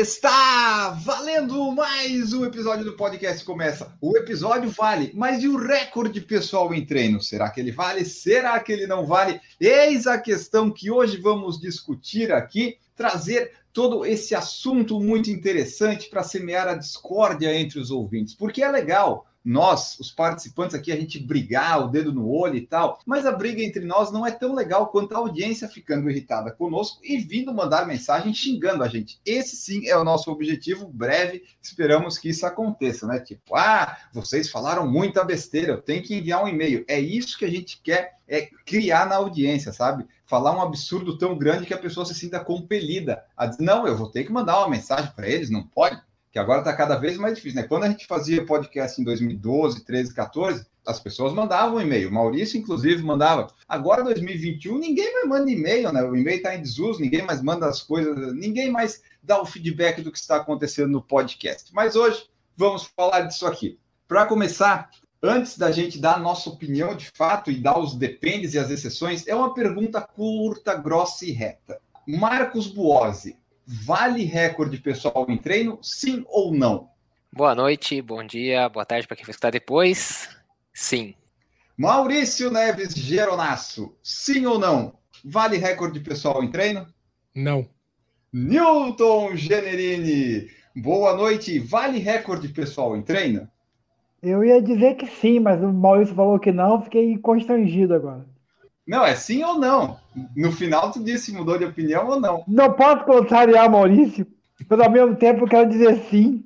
Está valendo mais um episódio do podcast começa. O episódio vale, mas e o recorde pessoal em treino? Será que ele vale? Será que ele não vale? Eis a questão que hoje vamos discutir aqui, trazer todo esse assunto muito interessante para semear a discórdia entre os ouvintes, porque é legal nós, os participantes aqui, a gente brigar, o dedo no olho e tal, mas a briga entre nós não é tão legal quanto a audiência ficando irritada conosco e vindo mandar mensagem xingando a gente. Esse sim é o nosso objetivo breve, esperamos que isso aconteça, né? Tipo, ah, vocês falaram muita besteira, eu tenho que enviar um e-mail. É isso que a gente quer, é criar na audiência, sabe? Falar um absurdo tão grande que a pessoa se sinta compelida a dizer, não, eu vou ter que mandar uma mensagem para eles, não pode que agora está cada vez mais difícil, né? Quando a gente fazia podcast em 2012, 13, 14, as pessoas mandavam e-mail. Maurício, inclusive, mandava. Agora, 2021, ninguém mais manda e-mail, né? O e-mail está em desuso, ninguém mais manda as coisas, ninguém mais dá o feedback do que está acontecendo no podcast. Mas hoje vamos falar disso aqui. Para começar, antes da gente dar nossa opinião de fato e dar os dependes e as exceções, é uma pergunta curta, grossa e reta. Marcos Buozzi, Vale recorde pessoal em treino, sim ou não? Boa noite, bom dia, boa tarde para quem vai escutar depois. Sim. Maurício Neves Geronasso, sim ou não? Vale recorde pessoal em treino? Não. Newton Generini, boa noite. Vale recorde pessoal em treino? Eu ia dizer que sim, mas o Maurício falou que não, fiquei constrangido agora. Não, é sim ou não. No final tu disse mudou de opinião ou não. Não posso contrariar Maurício, mas ao mesmo tempo eu quero dizer sim.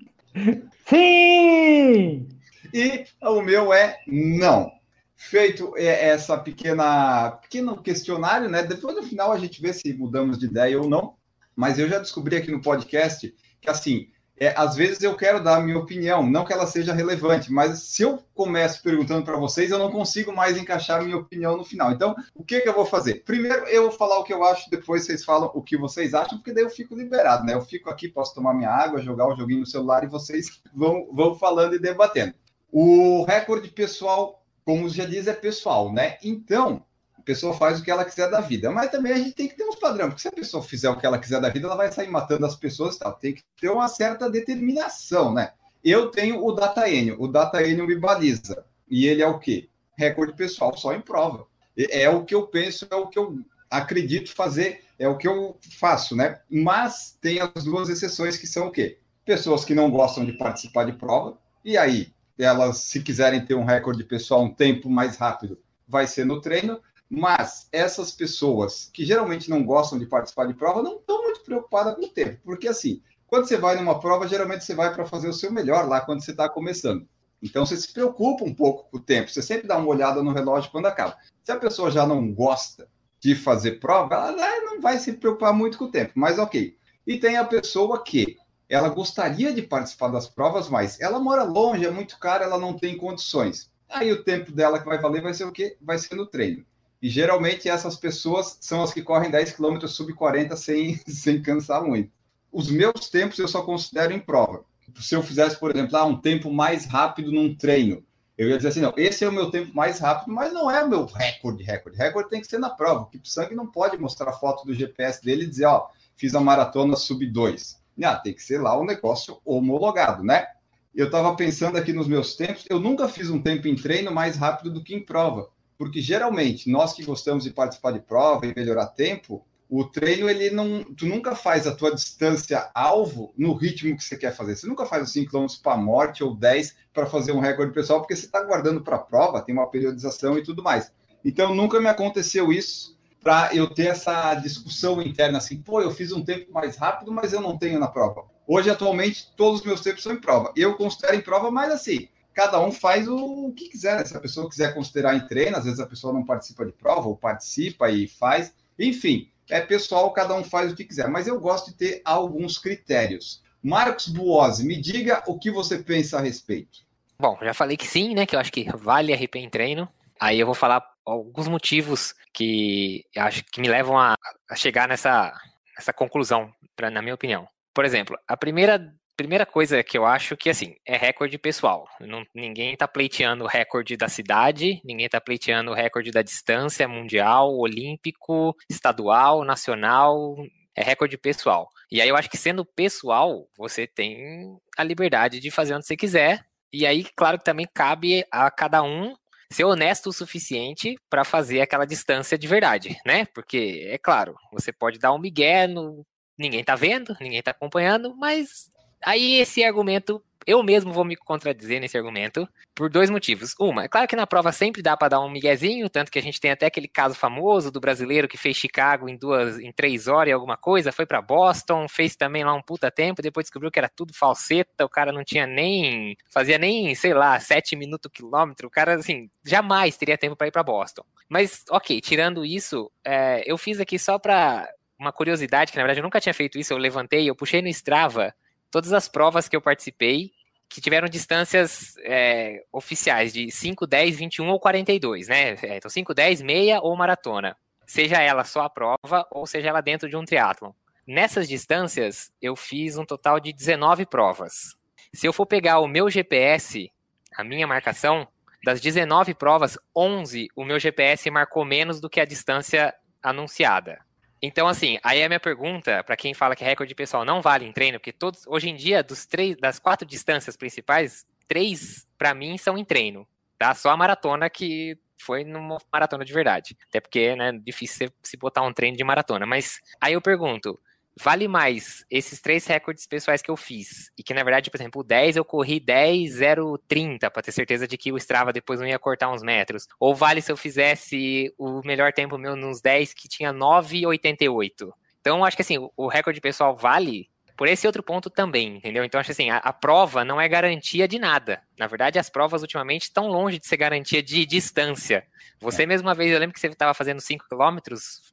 Sim! E o meu é não. Feito essa pequena pequeno questionário, né? Depois no final a gente vê se mudamos de ideia ou não. Mas eu já descobri aqui no podcast que assim, é, às vezes eu quero dar a minha opinião, não que ela seja relevante, mas se eu começo perguntando para vocês, eu não consigo mais encaixar a minha opinião no final. Então, o que, que eu vou fazer? Primeiro, eu vou falar o que eu acho, depois vocês falam o que vocês acham, porque daí eu fico liberado, né? Eu fico aqui, posso tomar minha água, jogar o joguinho no celular e vocês vão, vão falando e debatendo. O recorde pessoal, como já diz, é pessoal, né? Então, a pessoa faz o que ela quiser da vida. Mas também a gente tem que ter uns padrões, porque se a pessoa fizer o que ela quiser da vida, ela vai sair matando as pessoas e tal. Tem que ter uma certa determinação, né? Eu tenho o Data N, o Data N me baliza. E ele é o quê? Recorde pessoal só em prova. É o que eu penso, é o que eu acredito fazer, é o que eu faço, né? Mas tem as duas exceções que são o quê? Pessoas que não gostam de participar de prova, e aí, elas, se quiserem ter um recorde pessoal um tempo mais rápido, vai ser no treino, mas essas pessoas que geralmente não gostam de participar de prova não estão muito preocupadas com o tempo, porque assim, quando você vai numa prova, geralmente você vai para fazer o seu melhor lá quando você está começando. Então você se preocupa um pouco com o tempo, você sempre dá uma olhada no relógio quando acaba. Se a pessoa já não gosta de fazer prova, ela não vai se preocupar muito com o tempo, mas ok. E tem a pessoa que ela gostaria de participar das provas, mas ela mora longe, é muito caro, ela não tem condições. Aí o tempo dela que vai valer vai ser o quê? Vai ser no treino. E geralmente essas pessoas são as que correm 10 km sub 40 sem, sem cansar muito. Os meus tempos eu só considero em prova. Se eu fizesse, por exemplo, ah, um tempo mais rápido num treino, eu ia dizer assim, não, esse é o meu tempo mais rápido, mas não é o meu recorde, recorde. Recorde tem que ser na prova. O Kip Sangue não pode mostrar a foto do GPS dele e dizer, ó, fiz a maratona sub 2. Ah, tem que ser lá um negócio homologado, né? Eu estava pensando aqui nos meus tempos, eu nunca fiz um tempo em treino mais rápido do que em prova porque geralmente nós que gostamos de participar de prova e melhorar tempo, o treino ele não, tu nunca faz a tua distância alvo no ritmo que você quer fazer. Você nunca faz os 5 km para morte ou 10 para fazer um recorde pessoal, porque você está guardando para a prova, tem uma periodização e tudo mais. Então nunca me aconteceu isso para eu ter essa discussão interna assim, pô, eu fiz um tempo mais rápido, mas eu não tenho na prova. Hoje atualmente todos os meus tempos são em prova. Eu considero em prova, mas assim, cada um faz o que quiser. Né? Se a pessoa quiser considerar em treino, às vezes a pessoa não participa de prova, ou participa e faz. Enfim, é pessoal, cada um faz o que quiser. Mas eu gosto de ter alguns critérios. Marcos Buozzi, me diga o que você pensa a respeito. Bom, já falei que sim, né? Que eu acho que vale RP em treino. Aí eu vou falar alguns motivos que acho que me levam a, a chegar nessa, nessa conclusão, pra, na minha opinião. Por exemplo, a primeira primeira coisa que eu acho que, assim, é recorde pessoal. Não, ninguém tá pleiteando o recorde da cidade, ninguém tá pleiteando o recorde da distância mundial, olímpico, estadual, nacional, é recorde pessoal. E aí eu acho que sendo pessoal, você tem a liberdade de fazer onde você quiser. E aí, claro que também cabe a cada um ser honesto o suficiente para fazer aquela distância de verdade, né? Porque, é claro, você pode dar um migué no. Ninguém tá vendo, ninguém tá acompanhando, mas aí esse argumento eu mesmo vou me contradizer nesse argumento por dois motivos. Uma, é claro que na prova sempre dá para dar um miguezinho, tanto que a gente tem até aquele caso famoso do brasileiro que fez Chicago em duas, em três horas e alguma coisa, foi para Boston, fez também lá um puta tempo, depois descobriu que era tudo falseta, o cara não tinha nem, fazia nem, sei lá, sete minutos quilômetro, o cara, assim, jamais teria tempo para ir para Boston. Mas, ok, tirando isso, é, eu fiz aqui só para uma curiosidade, que na verdade eu nunca tinha feito isso, eu levantei, eu puxei no Strava todas as provas que eu participei que tiveram distâncias é, oficiais de 5, 10, 21 ou 42, né? É, então 5, 10, meia ou maratona. Seja ela só a prova ou seja ela dentro de um triatlon. Nessas distâncias, eu fiz um total de 19 provas. Se eu for pegar o meu GPS, a minha marcação, das 19 provas, 11 o meu GPS marcou menos do que a distância anunciada. Então, assim, aí a minha pergunta, para quem fala que recorde pessoal não vale em treino, porque todos, hoje em dia, dos três, das quatro distâncias principais, três, para mim, são em treino. Tá? Só a maratona que foi numa maratona de verdade. Até porque, né, difícil se botar um treino de maratona. Mas aí eu pergunto, vale mais esses três recordes pessoais que eu fiz, e que na verdade, por exemplo, o 10 eu corri 10, 0, 30, para ter certeza de que o Strava depois não ia cortar uns metros. Ou vale se eu fizesse o melhor tempo meu nos 10 que tinha 9,88. Então, acho que assim, o recorde pessoal vale por esse outro ponto também, entendeu? Então, acho assim, a, a, prova não é garantia de nada. Na verdade, as provas ultimamente estão longe de ser garantia de distância. Você, é. mesmo uma vez, eu lembro que você estava fazendo 5 km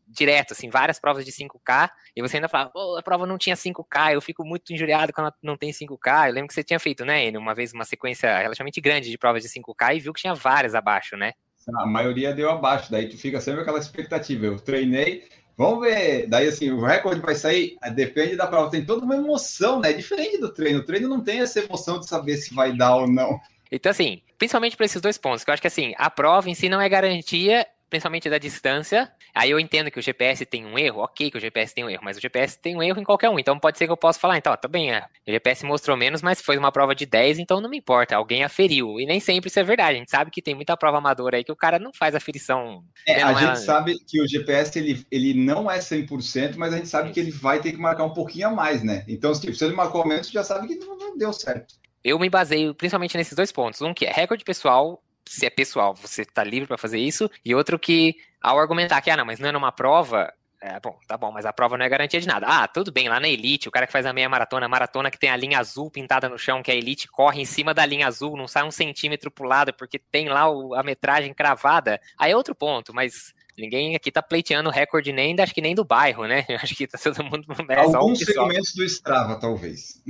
direto, assim, várias provas de 5K, e você ainda falava, oh, a prova não tinha 5K, eu fico muito injuriado quando não tem 5K. Eu lembro que você tinha feito, né, Enio, uma vez uma sequência relativamente grande de provas de 5K e viu que tinha várias abaixo, né? A maioria deu abaixo, daí tu fica sempre aquela expectativa. Eu treinei, Vamos ver. Daí, assim, o recorde vai sair, depende da prova. Tem toda uma emoção, né? Diferente do treino. O treino não tem essa emoção de saber se vai dar ou não. Então, assim, principalmente para esses dois pontos, que eu acho que, assim, a prova em si não é garantia principalmente da distância. Aí eu entendo que o GPS tem um erro, ok que o GPS tem um erro, mas o GPS tem um erro em qualquer um. Então pode ser que eu possa falar, então, tá bem, é, o GPS mostrou menos, mas foi uma prova de 10, então não me importa, alguém aferiu. E nem sempre isso é verdade. A gente sabe que tem muita prova amadora aí que o cara não faz aferição. É, a gente sabe que o GPS ele, ele não é 100%, mas a gente sabe que ele vai ter que marcar um pouquinho a mais, né? Então, tipo, se ele marcou menos, já sabe que não, não deu certo. Eu me baseio principalmente nesses dois pontos. Um que é recorde pessoal, se é pessoal, você está livre para fazer isso, e outro que, ao argumentar que, ah, não, mas não é numa prova, é, bom, tá bom, mas a prova não é garantia de nada. Ah, tudo bem, lá na Elite, o cara que faz a meia maratona, a maratona que tem a linha azul pintada no chão, que a Elite corre em cima da linha azul, não sai um centímetro pro lado, porque tem lá o, a metragem cravada. Aí é outro ponto, mas ninguém aqui tá pleiteando recorde nem, acho que nem do bairro, né? Acho que tá todo mundo... É, Alguns segmentos do Strava, talvez.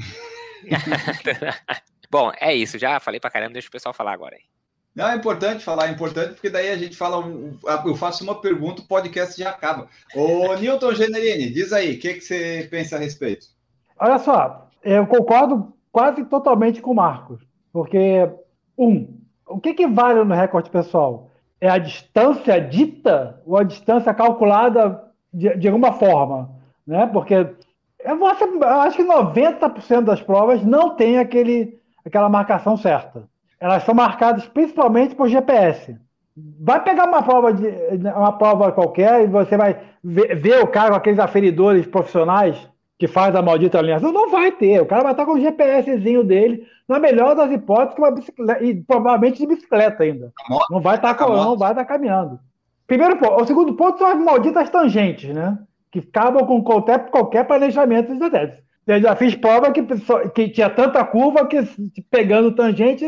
bom, é isso, já falei pra caramba, deixa o pessoal falar agora aí. Não, é importante falar, é importante, porque daí a gente fala, eu faço uma pergunta, o podcast já acaba. Ô, Newton Generini, diz aí, o que, que você pensa a respeito? Olha só, eu concordo quase totalmente com o Marcos, porque, um, o que, que vale no recorde pessoal? É a distância dita ou a distância calculada de, de alguma forma? Né? Porque eu, eu acho que 90% das provas não tem aquele, aquela marcação certa elas são marcadas principalmente por GPS. Vai pegar uma prova, de, uma prova qualquer e você vai ver, ver o cara com aqueles aferidores profissionais que faz a maldita alinhação, não vai ter. O cara vai estar com o GPSzinho dele, na melhor das hipóteses, com uma bicicleta, e provavelmente de bicicleta ainda. Não vai estar, não vai estar caminhando. Primeiro ponto. O segundo ponto são as malditas tangentes, né? Que acabam com qualquer, qualquer planejamento de Eu já fiz prova que, que tinha tanta curva que pegando tangente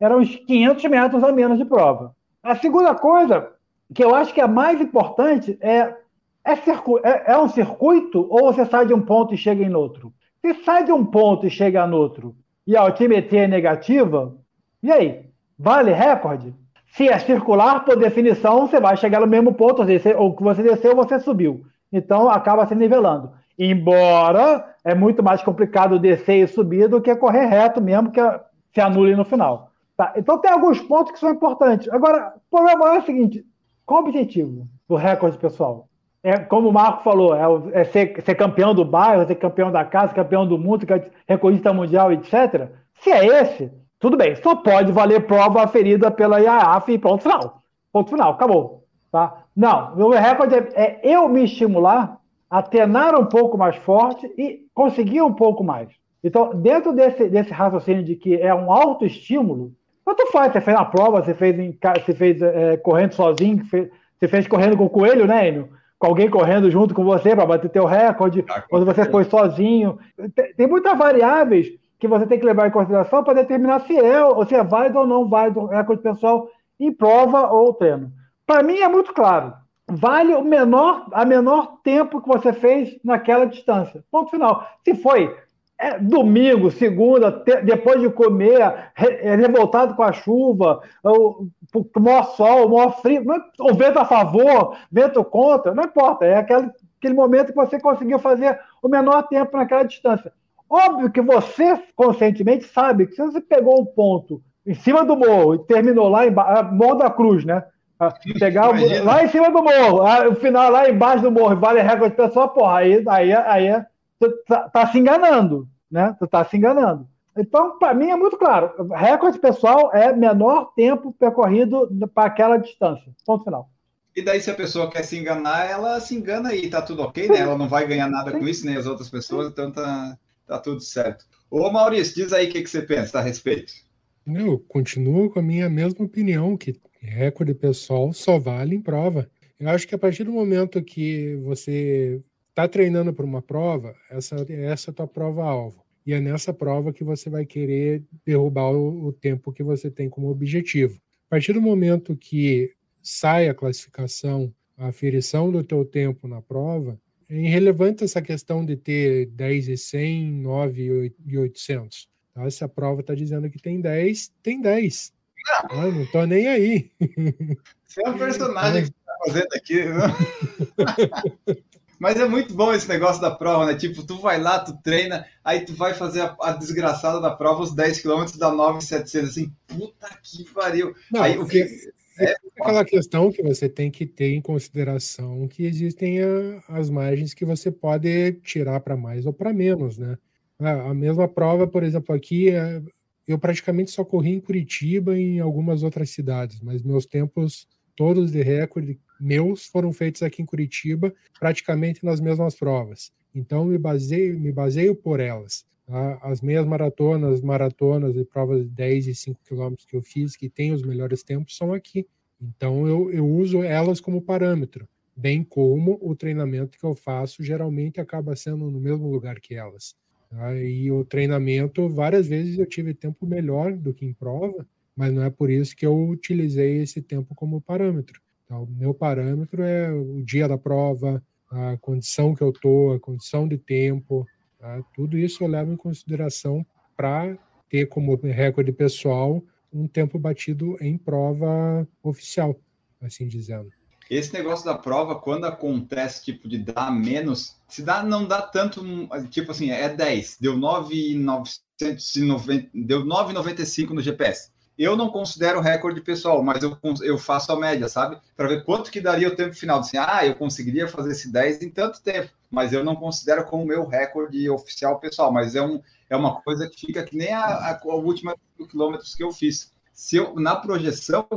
eram uns 500 metros a menos de prova. A segunda coisa, que eu acho que é mais importante, é, é, circu é, é um circuito ou você sai de um ponto e chega em outro? Se sai de um ponto e chega no outro e a altimetria é negativa, e aí? Vale recorde? Se é circular, por definição, você vai chegar no mesmo ponto, ou que você desceu, você subiu. Então acaba se nivelando. Embora é muito mais complicado descer e subir do que correr reto mesmo, que se anule no final. Tá? Então tem alguns pontos que são importantes. Agora, o problema é o seguinte: qual o objetivo do recorde pessoal? É, como o Marco falou, é, é ser, ser, campeão do bairro, ser campeão da casa, campeão do mundo, recordista mundial, etc. Se é esse, tudo bem, só pode valer prova ferida pela IAAF e ponto final. Ponto final, acabou. Tá? Não, meu recorde é, é eu me estimular a treinar um pouco mais forte e conseguir um pouco mais. Então, dentro desse, desse raciocínio de que é um autoestímulo, quanto faz? Você fez na prova, você fez, em, você fez é, correndo sozinho, você fez correndo com o coelho, né, Enio? Com alguém correndo junto com você para bater teu recorde, ah, quando você foi sozinho. Tem, tem, muitas variáveis que você tem que levar em consideração para determinar se é, ou se é válido ou não válido o recorde pessoal em prova ou treino. Para mim é muito claro. Vale o menor, a menor tempo que você fez naquela distância. Ponto final. Se foi é, domingo, segunda, te, depois de comer, re, é, revoltado com a chuva, o, o maior sol, o maior frio, não, o vento a favor, vento contra, não importa, é aquele, aquele momento que você conseguiu fazer o menor tempo naquela distância. Óbvio que você conscientemente sabe que se você pegou um ponto em cima do morro e terminou lá embaixo, Morro da Cruz, né? Pegar o, lá em cima do morro, o final lá embaixo do morro, vale recorde pessoal, porra, aí, aí, aí, aí tá, tá se enganando né? Tu está se enganando. Então, para mim é muito claro. Recorde pessoal é menor tempo percorrido para aquela distância. Ponto final. E daí, se a pessoa quer se enganar, ela se engana e tá tudo ok, né? Ela não vai ganhar nada Sim. com isso, nem as outras pessoas, então tá, tá tudo certo. Ô Maurício, diz aí o que, que você pensa a respeito. Eu continuo com a minha mesma opinião, que recorde pessoal só vale em prova. Eu acho que a partir do momento que você está treinando para uma prova, essa, essa é a tua prova-alvo. E é nessa prova que você vai querer derrubar o, o tempo que você tem como objetivo. A partir do momento que sai a classificação, a aferição do teu tempo na prova, é irrelevante essa questão de ter 10 e 100, 9 e 800. Tá? Se a prova está dizendo que tem 10, tem 10. Não, ah, não tô nem aí. Você é um personagem que está fazendo aqui. Mas é muito bom esse negócio da prova, né? Tipo, tu vai lá, tu treina, aí tu vai fazer a, a desgraçada da prova, os 10 km dá 9,700, assim, puta que pariu. Não, aí o que. É, é aquela questão que você tem que ter em consideração que existem a, as margens que você pode tirar para mais ou para menos, né? A, a, mesma prova, por exemplo, aqui, é, eu praticamente só corri em Curitiba e em algumas outras cidades, mas meus tempos todos de recorde meus foram feitos aqui em Curitiba, praticamente nas mesmas provas. Então me baseio, me baseio por elas. Tá? As meias maratonas, maratonas e provas de 10 e 5 quilômetros que eu fiz, que têm os melhores tempos, são aqui. Então eu, eu uso elas como parâmetro, bem como o treinamento que eu faço geralmente acaba sendo no mesmo lugar que elas. Tá? E o treinamento, várias vezes eu tive tempo melhor do que em prova, mas não é por isso que eu utilizei esse tempo como parâmetro. Então, o meu parâmetro é o dia da prova, a condição que eu estou, a condição de tempo, tá? tudo isso eu levo em consideração para ter como recorde pessoal um tempo batido em prova oficial, assim dizendo. Esse negócio da prova, quando acontece, tipo, de dar menos, se dá, não dá tanto, tipo assim, é 10, deu 9,990, deu 9,95 no GPS eu não considero recorde pessoal, mas eu, eu faço a média, sabe? Para ver quanto que daria o tempo final. Assim, ah, eu conseguiria fazer esse 10 em tanto tempo, mas eu não considero como meu recorde oficial pessoal, mas é, um, é uma coisa que fica que nem a, a, a última quilômetros que eu fiz. Se eu, na projeção,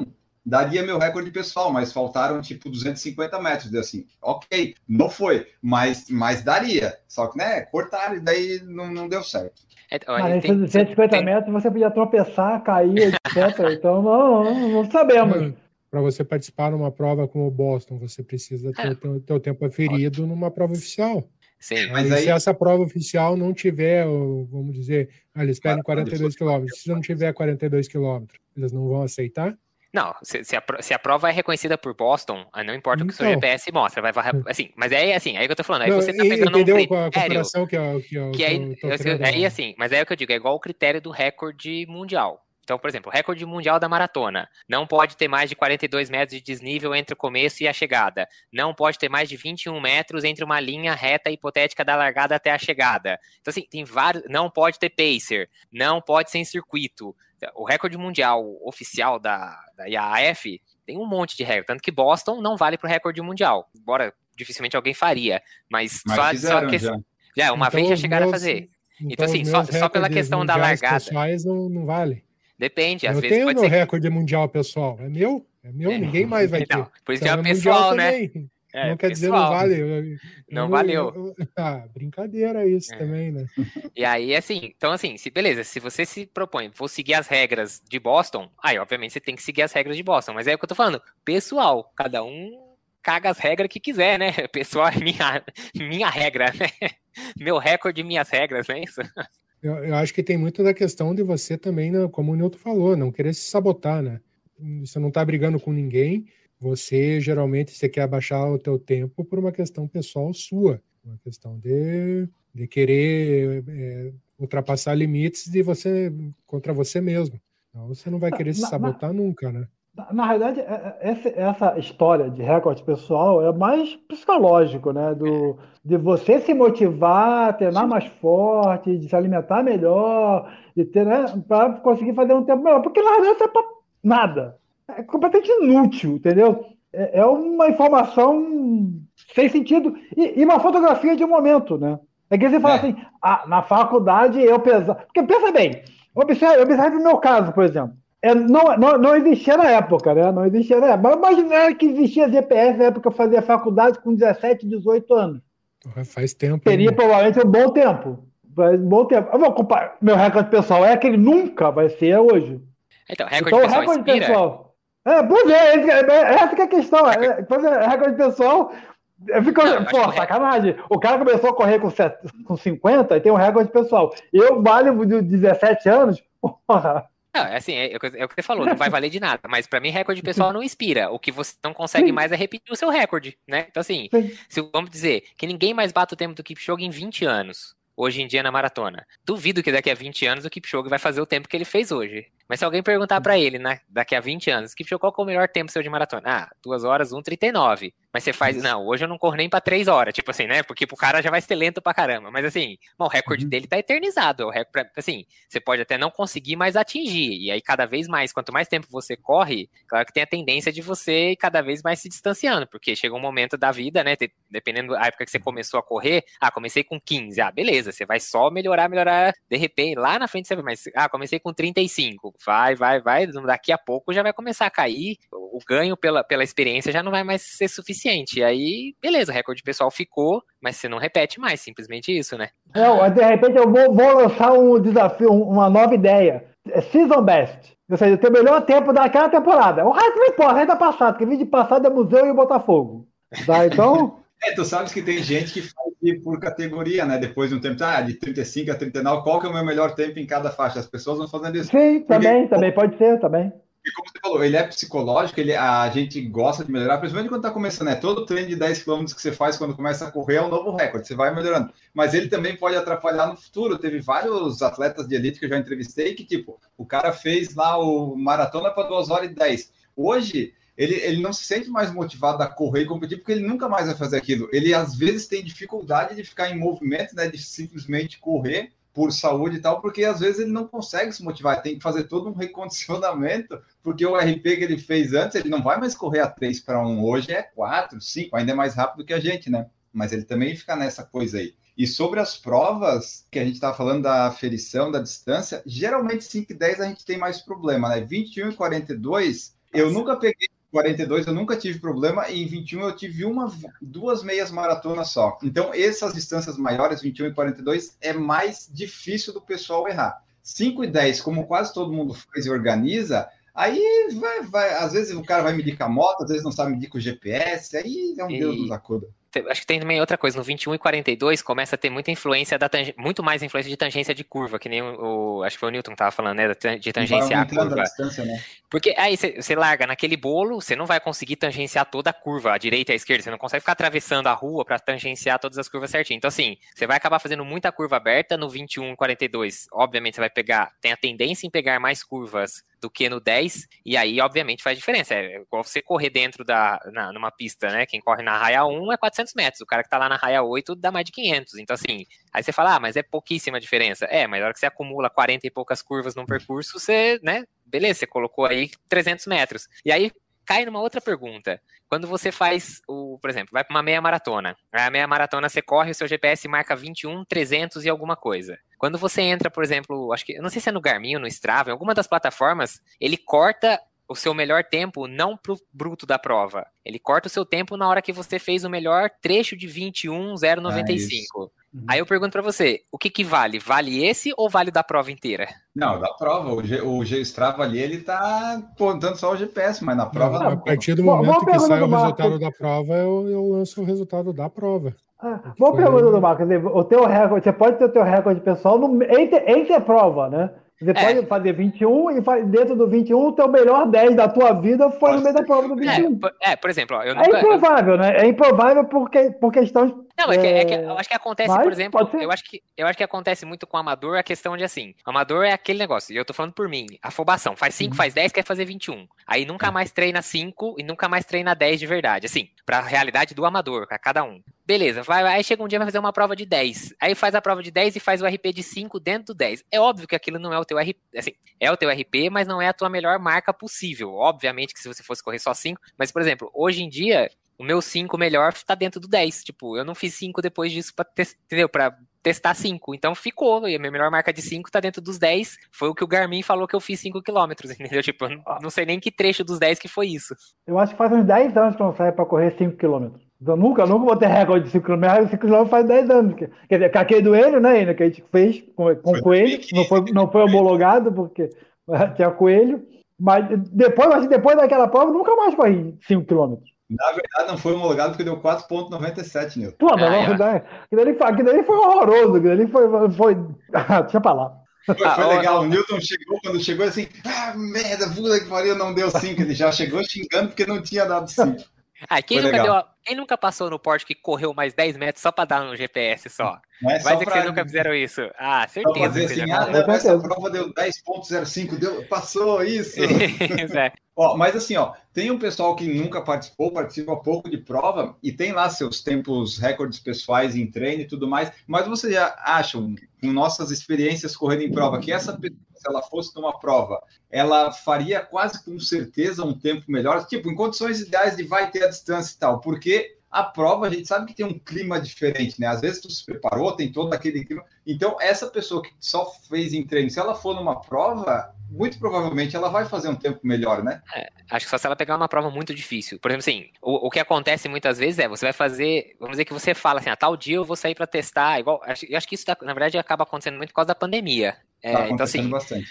daria meu recorde pessoal, mas faltaram tipo 250 metros. Deu assim, ok, não foi, mas, mas daria. Só que, né, cortaram e daí não, não deu certo. É, olha, tem, 250 tem... metros você podia tropeçar, cair, etc. então não, não, não sabemos. Para você participar numa prova como o Boston, você precisa ter é. o teu, teu tempo aferido numa prova oficial. Sim, mas aí... se essa prova oficial não tiver, vamos dizer, ah, eles pedem 42 quilômetros, se não tiver 42 quilômetros, eles não vão aceitar? Não, se, se, a, se, a, prova é reconhecida por Boston, não importa o que o seu então. GPS mostra, vai varrer, assim, mas é assim, aí que eu tô falando, aí você tá pegando um critério, a comparação que, eu, que, eu, que aí, eu, aí assim, mas aí é o que eu digo, é igual o critério do recorde mundial. Então, por exemplo, recorde mundial da maratona. Não pode ter mais de 42 metros de desnível entre o começo e a chegada. Não pode ter mais de 21 metros entre uma linha reta hipotética da largada até a chegada. Então, assim, tem vários. Não pode ter pacer. Não pode ser em circuito. O recorde mundial oficial da, da IAAF tem um monte de regra. Tanto que Boston não vale para o recorde mundial. Embora dificilmente alguém faria. Mas, Mas só, fizeram só que. já. Já, uma Então, vez já chegaram a meus- fazer. Então, Então, assim, só- só pela questão da largada. não vale. Depende, às eu vezes tenho pode meu recorde mundial pessoal. É meu? É meu, É. ninguém mais vai ter. Então, por isso Então, que é é pessoal, né? É, não quer dizer não pessoal. vale. Eu- eu Não valeu. eu- ah, brincadeira isso É. também, né? E aí, assim, então assim, se beleza, se você se propõe, vou seguir as regras de Boston, aí obviamente você tem que seguir as regras de Boston, mas é o que eu tô falando, pessoal, cada um caga as regras que quiser, né? Pessoal é minha, minha regra, né? Meu recorde, minhas regras, não é isso? Eu, eu acho que tem muito da questão de você também, né, como o Newton falou, não querer se sabotar, né? Você não tá brigando com ninguém, você geralmente você quer abaixar o teu tempo por uma questão pessoal sua, uma questão de, de querer é, ultrapassar limites de você contra você mesmo. Então você não vai querer se sabotar nunca, né? Na, realidade, é- é- essa, história de recorde pessoal é mais psicológico, né? Do, de você se motivar, treinar mais forte, de se alimentar melhor, de ter, né, para conseguir fazer um tempo melhor. Porque na realidade isso é pra nada. É completamente inútil, entendeu? É, é uma informação sem sentido e, e uma fotografia de um momento, né? É que você fala É. assim, ah, na faculdade eu pesava. Porque pensa bem, observe, observe o meu caso, por exemplo. É, não, não, não existia na época, né? Não existia na época. Mas imagina que existia GPS na época que eu fazia faculdade com 17, 18 anos. Porra, Faz tempo. Teria hein? provavelmente um bom tempo. Um bom tempo. Eu vou comparar. Meu recorde pessoal é que ele nunca vai ser hoje. Então, recorde então, pessoal recorde inspira. pessoal. É, pois é, esse- é, essa que é a questão. É, pois é, recorde pessoal. Eu fico, Não, pô, que o sacanagem. O cara começou a correr com, set- com 50 e tem um recorde pessoal. Eu valho de 17 anos, porra. Não, é assim, é, é o que é o que você falou, não vai valer de nada. Mas pra mim, recorde pessoal não inspira. O que você não consegue Sim. mais é repetir o seu recorde, né? Então, assim, Sim. se, vamos dizer que ninguém mais bate o tempo do Kipchoge em 20 anos, hoje em dia na maratona. Duvido que daqui a 20 anos o Kipchoge vai fazer o tempo que ele fez hoje. Mas se alguém perguntar pra ele, né, daqui a 20 anos, Kipchoge, qual é o melhor tempo seu de maratona? Ah, 2 horas, 1,39. Mas você faz, não, hoje eu não corro nem pra 3 horas, tipo assim, né? Porque pro cara já vai ser lento pra caramba. Mas assim, bom, o recorde Uhum. dele tá eternizado. O recorde, assim, você pode até não conseguir mais atingir. E aí, cada vez mais, quanto mais tempo você corre, claro que tem a tendência de você ir cada vez mais se distanciando, porque chega um momento da vida, né? Dependendo da época que você começou a correr, ah, comecei com 15, ah, beleza, você vai só melhorar, melhorar, de repente, lá na frente você vai, mas, ah, comecei com 35, vai, vai, vai, daqui a pouco já vai começar a cair, o ganho pela, pela experiência já não vai mais ser suficiente. E aí, beleza, o recorde pessoal ficou, mas você não repete mais, simplesmente isso, né? Não, de repente eu vou, vou lançar um desafio, um- uma nova ideia. É Season Best. Ou seja, ter o melhor tempo daquela temporada. O resto não importa, o resto é passado, porque vídeo passado é museu e Botafogo. Tá? Então, É, tu sabes que tem gente que faz por categoria, né? Depois de um tempo, ah, de 35 a 39, qual que é o meu melhor tempo em cada faixa? As pessoas vão fazendo isso. sim, Porque- também, também pode ser, também. E como você falou, ele é psicológico, ele, a gente gosta de melhorar, principalmente quando tá começando, né? Todo treino de 10 km que você faz quando começa a correr é um novo recorde, você vai melhorando. Mas ele também pode atrapalhar no futuro. Teve vários atletas de elite que eu já entrevistei que, tipo, o cara fez lá o maratona para 2 horas e 10. Hoje, ele, ele não se sente mais motivado a correr e competir, porque ele nunca mais vai fazer aquilo. Ele, às vezes, tem dificuldade de ficar em movimento, né? De simplesmente correr por saúde e tal, porque às vezes ele não consegue se motivar, tem que fazer todo um recondicionamento, porque o RP que ele fez antes, ele não vai mais correr a 3 para 1, hoje é 4, 5, ainda é mais rápido que a gente, né? Mas ele também fica nessa coisa aí. E sobre as provas, que a gente estava falando da aferição, da distância, geralmente 5 e 10 a gente tem mais problema, né? 21 e 42, eu nunca peguei 42 eu nunca tive problema, e em 21 eu tive uma, duas meias maratonas só. Então, essas distâncias maiores, 21 e 42, é mais difícil do pessoal errar. 5 e 10, como quase todo mundo faz e organiza, aí vai, vai, às vezes o cara vai medir com a moto, às vezes não sabe medir com o GPS, aí é um Deus nos acuda. Acho que tem também outra coisa, no 21 e 42 começa a ter muita influência da muito mais influência de tangência de curva, que nem o, o acho que foi o Newton que tava falando, né, de tangenciar a curva. A né? Porque aí você larga naquele bolo, você não vai conseguir tangenciar toda a curva, a direita e a esquerda, você não consegue ficar atravessando a rua para tangenciar todas as curvas certinho. Então assim, você vai acabar fazendo muita curva aberta no 21 e 42. Obviamente você vai pegar, tem a tendência em pegar mais curvas do que no 10, e aí, obviamente, faz diferença. É igual você correr dentro da, na, numa pista, né? Quem corre na raia 1 é 400 metros, o cara que tá lá na raia 8 dá mais de 500. Então, assim, aí você fala, ah, mas é pouquíssima diferença. É, mas na hora que você acumula 40 e poucas curvas num percurso, você, né? Beleza, você colocou aí 300 metros. E aí cai numa outra pergunta. Quando você faz o, por exemplo, vai para uma meia maratona. A meia maratona você corre, o seu GPS marca 21, 300 e alguma coisa. Quando você entra, por exemplo, acho que, eu não sei se é no Garmin ou no Strava, em alguma das plataformas, ele corta o seu melhor tempo não pro bruto da prova. Ele corta o seu tempo na hora que você fez o melhor trecho de 21,095. Ah, Uhum. Aí eu pergunto para você, o que que vale? Vale esse ou vale da prova inteira? Não, da prova. O, G, o G Strava ali, ele tá contando só o GPS, mas na prova não. A partir do momento que sai o resultado da prova, eu, eu lanço o resultado da prova. Ah, boa pergunta do Marcos. O teu recorde, você pode ter o teu recorde pessoal no, entre, entre a prova, né? Você é. pode fazer 21 e dentro do 21 o teu melhor 10 da tua vida foi no meio da prova do 21. É, é por exemplo, ó, eu é nunca, É improvável, eu... né? É improvável porque, por questões. Não, é que, é que, é, eu acho que acontece, Mas, por exemplo, eu acho, que, eu acho que acontece muito com o amador a questão de assim: o amador é aquele negócio, e eu tô falando por mim, afobação, faz 5, uhum. faz 10, quer fazer 21. Aí nunca mais treina 5 e nunca mais treina 10 de verdade. Assim, pra realidade do amador, pra cada um. Beleza, vai, aí chega um dia vai fazer uma prova de 10. Aí faz a prova de 10 e faz o RP de 5 dentro do 10. É óbvio que aquilo não é o teu RP, assim, é o teu RP, mas não é a tua melhor marca possível. Obviamente que se você fosse correr só 5, mas por exemplo, hoje em dia, o meu 5 melhor tá dentro do 10. Tipo, eu não fiz 5 depois disso para entendeu? Para testar 5. Então ficou, e a minha melhor marca de 5 tá dentro dos 10. Foi o que o Garmin falou que eu fiz 5 km, entendeu? Tipo, eu não sei nem que trecho dos 10 que foi isso. Eu acho que faz uns 10 anos que eu não saio para correr 5 km. Eu nunca, nunca vou ter recorde de 5 km. 5 km faz 10 anos. Quer dizer, com aquele do Enio, né, Enio, que a gente fez com, com o coelho, não foi, não foi homologado, porque tinha coelho. Mas depois, mas depois daquela prova, nunca mais corri 5 km. Na verdade, não foi homologado porque deu 4,97, Nilton. Pô, não, ah, não, aquilo, ali, aquilo ali foi horroroso. Aquilo ali foi. foi... deixa pra lá. Foi, foi ah, legal. O Newton chegou, quando chegou assim, ah, merda, puta que pariu, não deu 5. Ele já chegou xingando porque não tinha dado 5. Ah, quem nunca, deu, quem nunca passou no porte que correu mais 10 metros só para dar no GPS só? É Vai dizer que vocês nunca fizeram isso. Ah, certeza. Fazer assim, ah, não, essa prova deu 10.05, deu, passou isso. é. ó, mas assim, ó, tem um pessoal que nunca participou, participa pouco de prova e tem lá seus tempos, recordes pessoais em treino e tudo mais. Mas vocês acham, com nossas experiências correndo em prova, que essa pessoa, se ela fosse numa prova, ela faria quase com certeza um tempo melhor, tipo, em condições ideais de vai ter a distância e tal, porque a prova, a gente sabe que tem um clima diferente, né? Às vezes tu se preparou, tem todo aquele clima. Então, essa pessoa que só fez em treino, se ela for numa prova, muito provavelmente ela vai fazer um tempo melhor, né? É, acho que só se ela pegar uma prova muito difícil. Por exemplo, assim, o, o que acontece muitas vezes é, você vai fazer, vamos dizer que você fala assim, a ah, tal dia eu vou sair para testar, igual, acho, acho que isso, tá, na verdade, acaba acontecendo muito por causa da pandemia. É, tá então, assim, bastante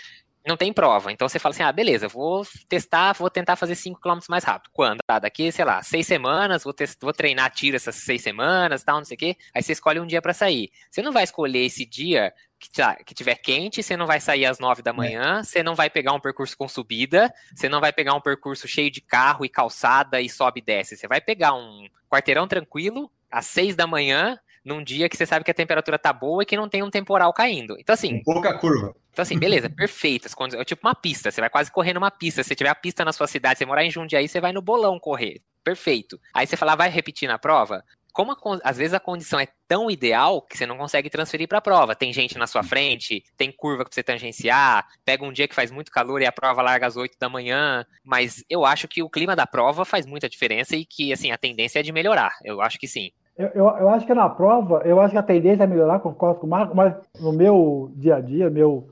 não tem prova. Então você fala assim: ah, beleza, vou testar, vou tentar fazer 5 km mais rápido. Quando? Ah, daqui, sei lá, seis semanas, vou, vou treinar tiro essas seis semanas, tal, não sei o quê. Aí você escolhe um dia para sair. Você não vai escolher esse dia que, que tiver quente, você não vai sair às 9 da é. manhã, é. você não vai pegar um percurso com subida, você não vai pegar um percurso cheio de carro e calçada e sobe e desce. Você vai pegar um quarteirão tranquilo, às 6 da manhã, num dia que você sabe que a temperatura tá boa e que não tem um temporal caindo. Então, assim. pouca curva. Então, assim, beleza, perfeito. É tipo uma pista. Você vai quase correr numa pista. Se tiver a pista na sua cidade, você morar em Jundiaí, você vai no bolão correr. Perfeito. Aí você fala, vai repetir na prova? Como a, às vezes a condição é tão ideal que você não consegue transferir para a prova. Tem gente na sua frente, tem curva que você tangenciar, pega um dia que faz muito calor e a prova larga às 8 da manhã. Mas eu acho que o clima da prova faz muita diferença e que assim a tendência é de melhorar. Eu acho que sim. Eu, eu, eu, acho que na prova, eu acho que a tendência é melhorar, concordo com o Marco, mas no meu dia a dia, meu,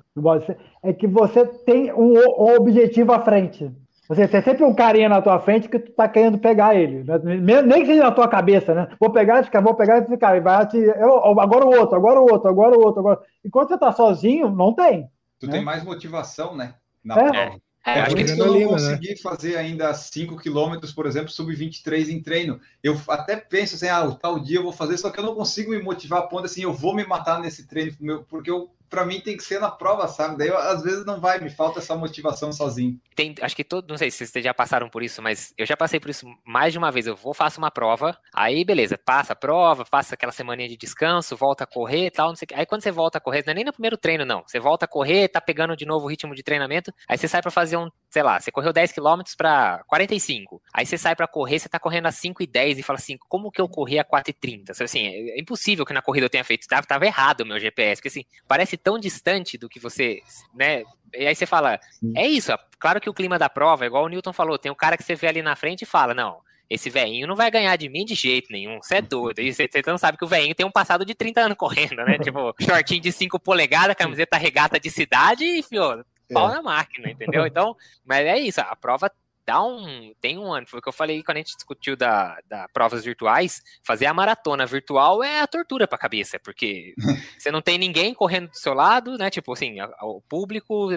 é que você tem um, um objetivo à frente. Você tem sempre um carinha na tua frente que tu tá querendo pegar ele. Né? Nem que seja na tua cabeça, né? Vou pegar esse cara, vou pegar esse cara. E vai te, eu, agora o outro, agora o outro, agora o outro. Agora... Enquanto você tá sozinho, não tem. Tu né? tem mais motivação, né? Na é. prova. É, É acho que isso que eu não adrenalina, né? fazer ainda 5 quilômetros, por exemplo, sub-23 em treino. Eu até penso assim, ah, o tal dia eu vou fazer, só que eu não consigo me motivar a ponto assim, eu vou me matar nesse treino, porque eu, pra mim tem que ser na prova, sabe? Daí às vezes não vai, me falta essa motivação sozinho. tem, acho que todo, não sei se vocês já passaram por isso, mas eu já passei por isso mais de uma vez. Eu vou, faço uma prova, aí beleza, passa a prova, passa aquela semaninha de descanso, volta a correr tal, não sei o que. Aí quando você volta a correr, não é nem no primeiro treino, não. Você volta a correr, tá pegando de novo o ritmo de treinamento, aí você sai pra fazer um, sei lá, você correu 10 km pra 45. Aí você sai pra correr, você tá correndo a 5 e 10 e fala assim, como que eu corri a 4 e 30? Assim, é impossível que na corrida eu tenha feito, tava, tava errado o meu GPS, porque assim, parece tão distante do que você, né, e aí você fala, é isso, ó, claro que o clima da prova, igual o Newton falou, tem um cara que você vê ali na frente e fala, não, esse velhinho não vai ganhar de mim de jeito nenhum, você é doido. E você, você não sabe que o velhinho tem um passado de 30 anos correndo, né? tipo, shortinho de 5 polegadas, camiseta regata de cidade e, fio, pau na máquina, entendeu? Então, mas é isso, a prova dá um. Tem um ano, foi o que eu falei quando a gente discutiu da, da provas virtuais. Fazer a maratona virtual é a tortura pra cabeça, porque você não tem ninguém correndo do seu lado, né? Tipo assim, o público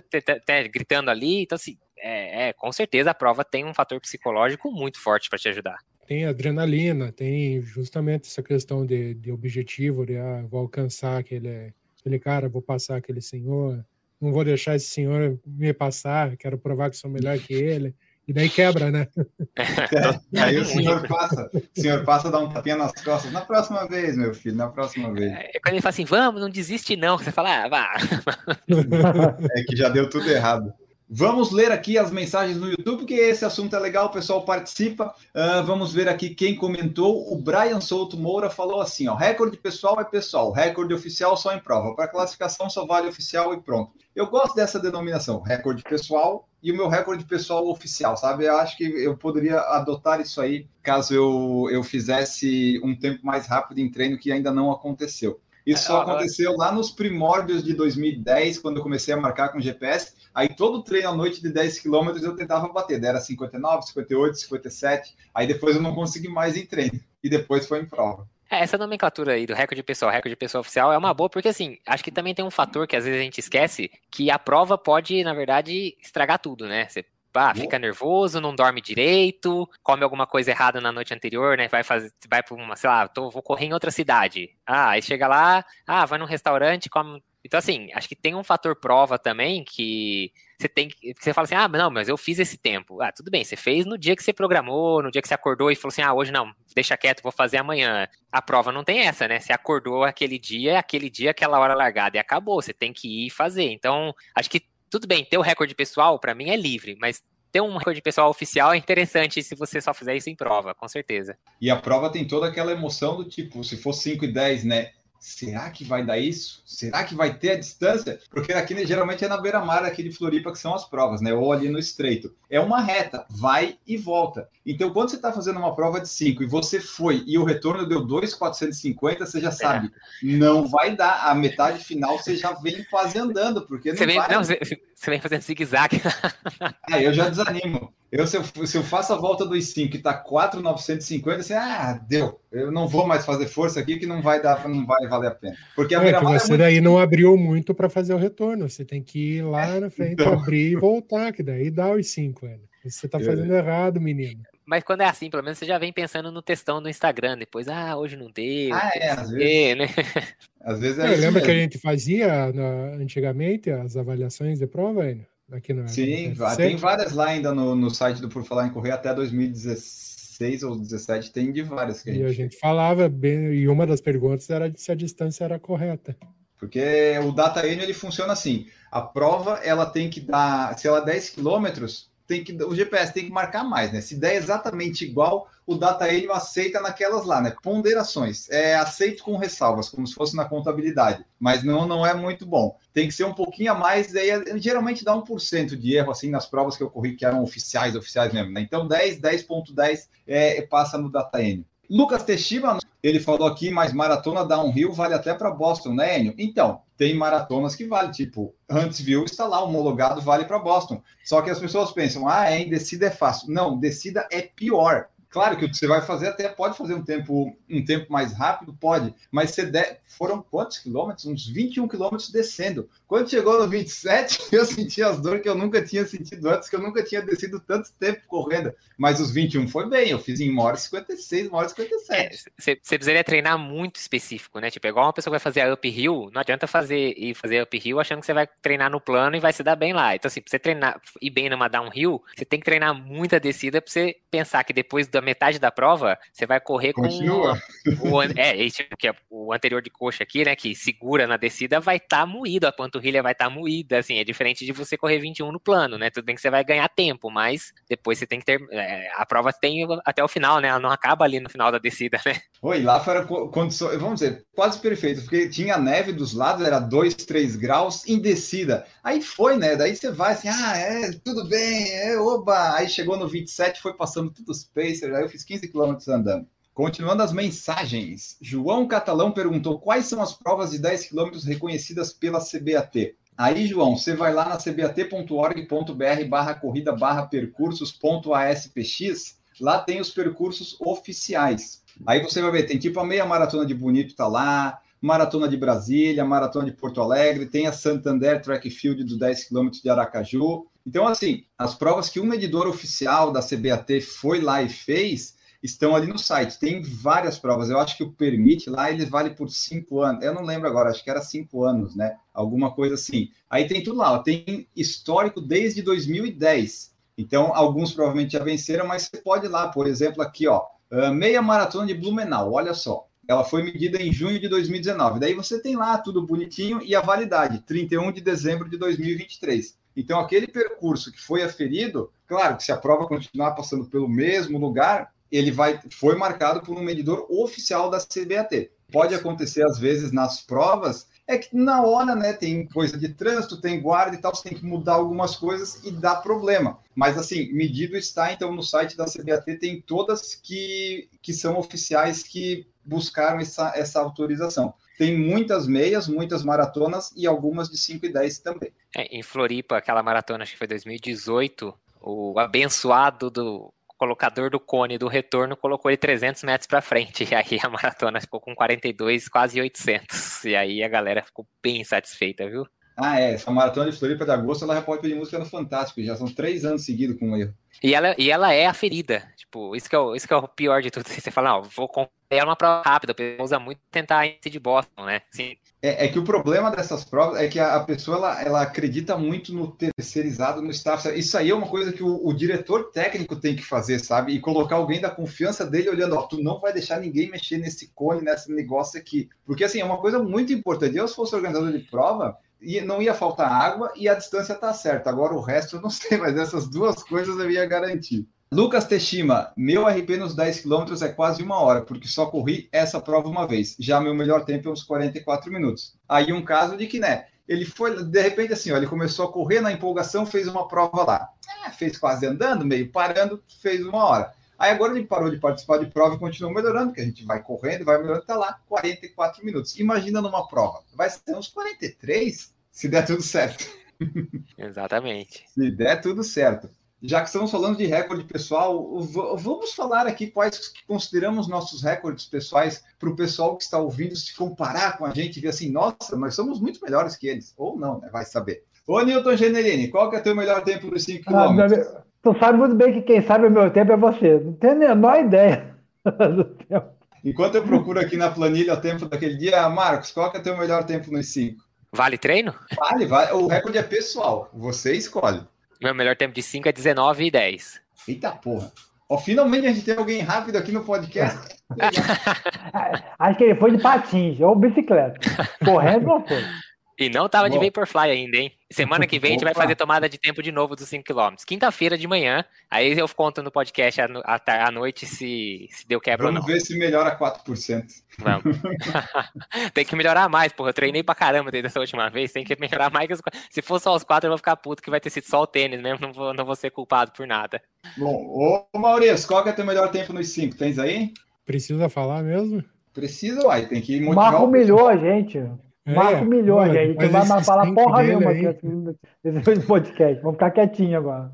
gritando ali. Então, assim, é, é, com certeza a prova tem um fator psicológico muito forte pra te ajudar. Tem adrenalina, tem justamente essa questão de, de objetivo, de ah, vou alcançar aquele, aquele cara, vou passar aquele senhor, não vou deixar esse senhor me passar, quero provar que sou melhor que ele. E daí quebra, né? Aí o senhor passa, o senhor passa, dá um tapinha nas costas. Na próxima vez, meu filho, na próxima vez. É quando ele fala assim, vamos, não desiste não. Você fala, ah, vá. É que já deu tudo errado. Vamos ler aqui as mensagens no YouTube, porque esse assunto é legal, o pessoal participa. Ah, vamos ver aqui quem comentou. O Brian Souto Moura falou assim: ó, recorde pessoal é pessoal, recorde oficial só em prova. Para classificação só vale oficial e pronto. Eu gosto dessa denominação, recorde pessoal e o meu recorde pessoal oficial, sabe? Eu acho que eu poderia adotar isso aí caso eu, eu fizesse um tempo mais rápido em treino que ainda não aconteceu. Isso só Ah, ah. aconteceu lá nos primórdios de 2010, quando eu comecei a marcar com GPS. Aí todo treino à noite de 10 quilômetros eu tentava bater. Daí Era 59, 58, 57. Aí depois eu não consegui mais em treino. E depois foi em prova. É, essa nomenclatura aí do recorde pessoal, recorde pessoal oficial é uma boa, porque assim, acho que também tem um fator que às vezes a gente esquece, que a prova pode, na verdade, estragar tudo, né? Você ah, fica nervoso, não dorme direito, come alguma coisa errada na noite anterior, né? Vai fazer, vai para uma, sei lá, tô, vou correr em outra cidade. Ah, aí chega lá, ah, vai num restaurante, come. Então, assim, acho que tem um fator prova também que você tem que. Você fala assim, ah, não, mas eu fiz esse tempo. Ah, tudo bem, você fez no dia que você programou, no dia que você acordou e falou assim, ah, hoje não, deixa quieto, vou fazer amanhã. A prova não tem essa, né? Você acordou aquele dia, é aquele dia, aquela hora largada e acabou. Você tem que ir fazer. Então, acho que tudo bem, ter o recorde pessoal, para mim, é livre, mas ter um recorde pessoal oficial é interessante se você só fizer isso em prova, com certeza. E a prova tem toda aquela emoção do tipo, se for 5 e 10, né? Será que vai dar isso? Será que vai ter a distância? Porque aqui né, geralmente é na beira-mar aqui de Floripa que são as provas, né? Ou ali no estreito. É uma reta, vai e volta. Então, quando você está fazendo uma prova de 5 e você foi e o retorno deu 2,450, você já sabe, não vai dar. A metade final você já vem quase andando, porque não Você vem, vai. não, você, você vem fazendo zigue-zague. Aí eu já desanimo. Eu, se, eu, se eu faço a volta dos 5 e tá 4,950, assim, ah, deu. Eu não vou mais fazer força aqui que não vai dar, não vai valer a pena. Porque a É que beira-mar é você muito daí não abriu muito para fazer o retorno. Você tem que ir lá na frente, Então. abrir e voltar, que daí dá os cinco. Né? Você tá Eu- fazendo errado, menino. Mas quando é assim, pelo menos você já vem pensando no textão do Instagram. Depois, ah, hoje não deu. Ah, é, às vezes. né? Às vezes É, é isso lembra que a gente fazia na- antigamente as avaliações de prova, Enio? Aqui no Sim, no tem várias lá ainda no, no site do Por Falar em Correr, até 2016 ou 17 tem de várias que a E a gente. gente falava bem, e uma das perguntas era se a distância era correta. Porque o Data N ele funciona assim. A prova ela tem que dar, se ela é 10 quilômetros, tem que o GPS tem que marcar mais, né? Se der exatamente igual, o Data N aceita naquelas lá, né? Ponderações. É aceito com ressalvas, como se fosse na contabilidade, mas não não é muito bom. Tem que ser um pouquinho a mais, daí é- geralmente dá 1% de erro assim nas provas que eu corri que eram oficiais, oficiais mesmo, né? Então 10, 10.10 é, passa no Data N. Lucas Teixeira, ele falou aqui, mas maratona downhill vale até para Boston, né, Enio? Então, tem maratonas que vale, tipo, Huntsville está lá, homologado, vale para Boston. Só que as pessoas pensam, ah, em descida é fácil. Não, descida é pior. Claro que você vai fazer até pode fazer um tempo um tempo mais rápido, pode, mas você de... foram quantos quilômetros? Uns 21 quilômetros descendo. Quando chegou no 27, eu senti as dores que eu nunca tinha sentido antes, que eu nunca tinha descido tanto tempo correndo. Mas os 21 foi bem, eu fiz em 1 hora e 56, 1 hora e 57. Você é, precisaria treinar muito específico, né? Tipo, igual uma pessoa que vai fazer a uphill, não adianta fazer e fazer uphill achando que você vai treinar no plano e vai se dar bem lá. Então, assim, pra você treinar e bem numa downhill, você tem que treinar muita descida pra você pensar que depois da metade da prova, você vai correr Continua. com o, é, esse que é o anterior de coxa aqui, né, que segura na descida, vai estar tá moído, a panturrilha vai estar tá moída, assim, é diferente de você correr 21 no plano, né? Tudo bem que você vai ganhar tempo, mas depois você tem que ter é, a prova tem até o final, né? Ela não acaba ali no final da descida, né? Oi, lá foi condições, vamos dizer, quase perfeito, porque tinha neve dos lados, era 2, 3 graus em descida. Aí foi, né? Daí você vai assim, ah, é, tudo bem, é, oba. Aí chegou no 27, foi passando todos os aí eu fiz 15 quilômetros andando. Continuando as mensagens, João Catalão perguntou quais são as provas de 10 quilômetros reconhecidas pela CBAT. Aí, João, você vai lá na cbat.org.br barra corrida barra percursos.aspx, lá tem os percursos oficiais. Aí você vai ver, tem tipo a meia maratona de Bonito tá lá, maratona de Brasília, maratona de Porto Alegre, tem a Santander Track Field dos 10 km de Aracaju. Então, assim, as provas que um medidor oficial da CBAT foi lá e fez, estão ali no site. Tem várias provas. Eu acho que o permite lá ele vale por cinco anos. Eu não lembro agora, acho que era cinco anos, né? Alguma coisa assim. Aí tem tudo lá. Tem histórico desde 2010. Então, alguns provavelmente já venceram, mas você pode ir lá, por exemplo, aqui, ó, meia maratona de Blumenau. Olha só. Ela foi medida em junho de 2019. Daí você tem lá tudo bonitinho e a validade, 31 de dezembro de 2023. Então, aquele percurso que foi aferido, claro que se a prova continuar passando pelo mesmo lugar, ele vai foi marcado por um medidor oficial da CBAT. Pode acontecer às vezes nas provas é que na hora, né, tem coisa de trânsito, tem guarda e tal, você tem que mudar algumas coisas e dá problema. Mas assim, medido está então no site da CBAT tem todas que que são oficiais que buscaram essa, essa autorização. Tem muitas meias, muitas maratonas e algumas de 5 e 10 também. É, em Floripa, aquela maratona, acho que foi 2018, o abençoado do colocador do cone do retorno colocou ele 300 metros para frente. E aí a maratona ficou com 42, quase 800. E aí a galera ficou bem satisfeita, viu? Ah, é. Essa maratona de Floripa de agosto, ela já pode pedir música no Fantástico. Já são três anos seguidos com erro. E ela, e ela é aferida. Tipo, isso que, é o, isso que é o pior de tudo. Você fala, não, vou é uma prova rápida, a pessoa usa muito tentar índice de Boston, né? Sim. É, é, que o problema dessas provas é que a, a, pessoa ela, ela acredita muito no terceirizado, no staff. Isso aí é uma coisa que o, o, diretor técnico tem que fazer, sabe? E colocar alguém da confiança dele olhando, ó, tu não vai deixar ninguém mexer nesse cone, nesse negócio aqui. Porque assim, é uma coisa muito importante. Eu, se fosse organizador de prova, e não ia faltar água e a distância tá certa. Agora o resto eu não sei, mas essas duas coisas eu ia garantir. Lucas Teshima, meu RP nos 10 km é quase uma hora, porque só corri essa prova uma vez. Já meu melhor tempo é uns 44 minutos. Aí um caso de que, né, ele foi, de repente, assim, ó, ele começou a correr na empolgação, fez uma prova lá. É, fez quase andando, meio parando, fez uma hora. Aí agora ele parou de participar de prova e continuou melhorando, que a gente vai correndo, vai melhorando, tá lá, 44 minutos. Imagina numa prova, vai ser uns 43, se der tudo certo. Exatamente. se der tudo certo já que estamos falando de recorde pessoal, vamos falar aqui quais que consideramos nossos recordes pessoais para o pessoal que está ouvindo se comparar com a gente e ver assim, nossa, nós somos muito melhores que eles. Ou não, né? Vai saber. Ô, Newton Generini, qual que é o teu melhor tempo dos 5 km? Ah, tu sabe muito bem que quem sabe o meu tempo é você. Não tenho a menor ideia do tempo. Enquanto eu procuro aqui na planilha o tempo daquele dia, Marcos, qual que é o teu melhor tempo nos 5? Vale treino? Vale, vale. O recorde é pessoal. Você escolhe. Meu melhor tempo de 5 é 19 e 10. Eita porra. Ó, finalmente a gente tem alguém rápido aqui no podcast. Acho que ele foi de patins ou bicicleta. Correndo não foi. E não tava Bom. de Vaporfly ainda, hein? Semana que vem a gente vai fazer tomada de tempo de novo dos 5km. Quinta-feira de manhã, aí eu conto no podcast à, noite se, se deu quebra Vamos ou não. Vamos ver se melhora 4%. Vamos. tem que melhorar mais, porra. Eu treinei pra caramba desde essa última vez. Tem que melhorar mais que os Se for só os quatro, eu vou ficar puto que vai ter sido só o tênis mesmo. Não vou, não vou ser culpado por nada. Bom, ô Maurício, qual que é o teu melhor tempo nos 5? Tens aí? Precisa falar mesmo? Precisa, uai. Tem que motivar. Marco humilhou a gente. É, Marco milhões aí, que vai mais falar porra nenhuma aqui nesse podcast. Vamos ficar quietinho agora.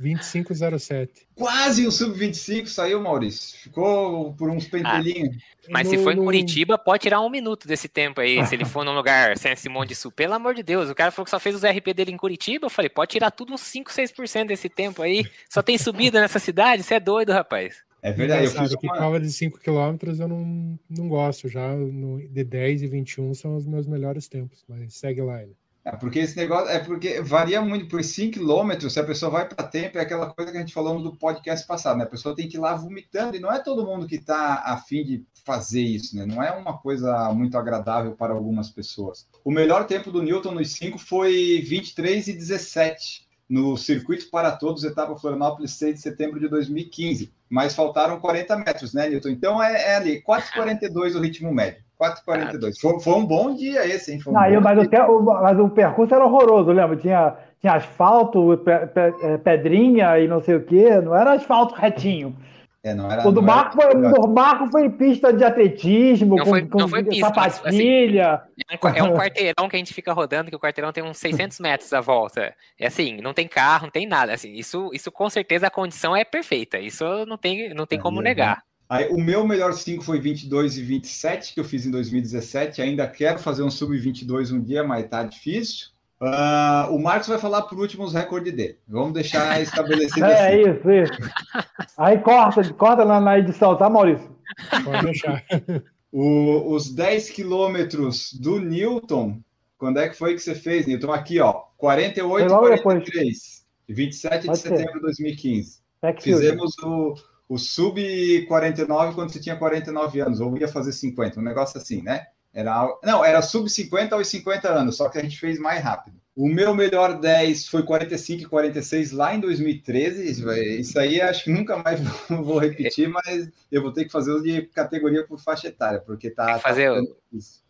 25,07. Quase um sub-25 saiu, Maurício. Ficou por uns pentelinhos. Mas No- se for em Curitiba, pode tirar um minuto desse tempo aí. Se ele for num lugar sem Simão de Sul. Pelo amor de Deus, o cara falou que só fez os RP dele em Curitiba. Eu falei, pode tirar tudo uns 5, 6% desse tempo aí. Só tem subida nessa cidade? Você é doido, rapaz. É verdade, eu fiz uma... prova de 5 km eu não, não gosto. Já no, de 10 e 21 são os meus melhores tempos. Mas segue lá. É porque esse negócio é porque varia muito por 5 quilômetros. Se a pessoa vai para tempo, é aquela coisa que a gente falou no podcast passado, né? A pessoa tem que ir lá vomitando, e não é todo mundo que está afim de fazer isso, né? Não é uma coisa muito agradável para algumas pessoas. O melhor tempo do Newton nos 5 foi 23 e 17 no circuito para todos, etapa Florianópolis, 6 de setembro de 2015. Mas faltaram 40 metros, né, Newton? Então é, é ali, 4,42 o ritmo médio. 4,42. Foi, foi um bom dia esse, hein? Foi um Não, eu- mas, dia. o, o- mas o percurso era horroroso, lembra? Tinha, tinha asfalto, eh, pedrinha e não sei o quê. Não era asfalto retinho. É, não era, O do não era- Marco foi, o do Marco foi pista de atletismo, Não com, foi- com não foi pista, mas, assim, sapatilha. É um É um quarteirão que a gente fica rodando, que o quarteirão tem uns 600 metros à volta. É assim, não tem carro, não tem nada. Assim, isso, isso com certeza a condição é perfeita. Isso não tem, não tem É, como é, negar. Aí, o meu melhor 5 foi 22 e 27, que eu fiz em 2017. Ainda quero fazer um sub-22 um dia, mas tá difícil. Ah, o Marcos vai falar por último os recordes dele. Vamos deixar estabelecido É assim. isso, isso. Aí corta, corta na, na edição, tá, Maurício? Pode deixar. O- os 10 quilômetros do Newton, quando é que foi que você fez, Newton? Aqui, ó, 48 Foi logo 43, 27 de Pode ser. setembro de 2015. Backfield. Fizemos o, o sub-49 quando você tinha 49 anos, ou ia fazer 50, um negócio assim, né? Era, não, era sub-50 aos 50 anos, só que a gente fez mais rápido. O meu melhor 10 foi 45 e 46 lá em 2013. Isso Isso aí acho que nunca mais vou repetir, mas eu vou ter que fazer os de categoria por faixa etária, porque tá. Tem que fazer tá o-.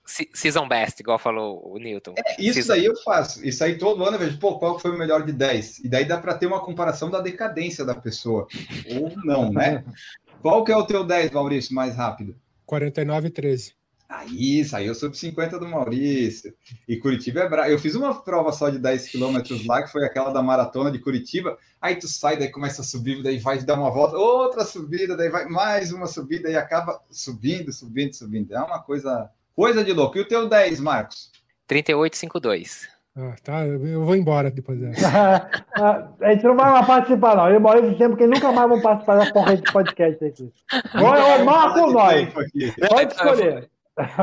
Se- Season best, igual falou o Newton. Isso Season- daí eu faço. Isso aí todo ano eu vejo, pô, qual foi o melhor de 10? E daí dá para ter uma comparação da decadência da pessoa. Ou não, né? Qual que é o teu 10, Maurício, mais rápido? 49 e 13. Aí, saiu sub 50 do Maurício. E Curitiba é bravo. Eu fiz uma prova só de 10 quilômetros lá, que foi aquela da maratona de Curitiba. Aí tu sai, daí começa a subir, daí vai dar uma volta, outra subida, daí vai mais uma subida e acaba subindo, subindo, subindo. É uma coisa, coisa de louco. E o teu 10, Marcos? 38,52. Ah, tá. Eu vou embora depois dessa. a gente não vai mais participar, não. Eu e Maurício sempre que nunca mais vão participar da porra de podcast aqui. Ou o Marco ou nós. Tempo. Pode escolher.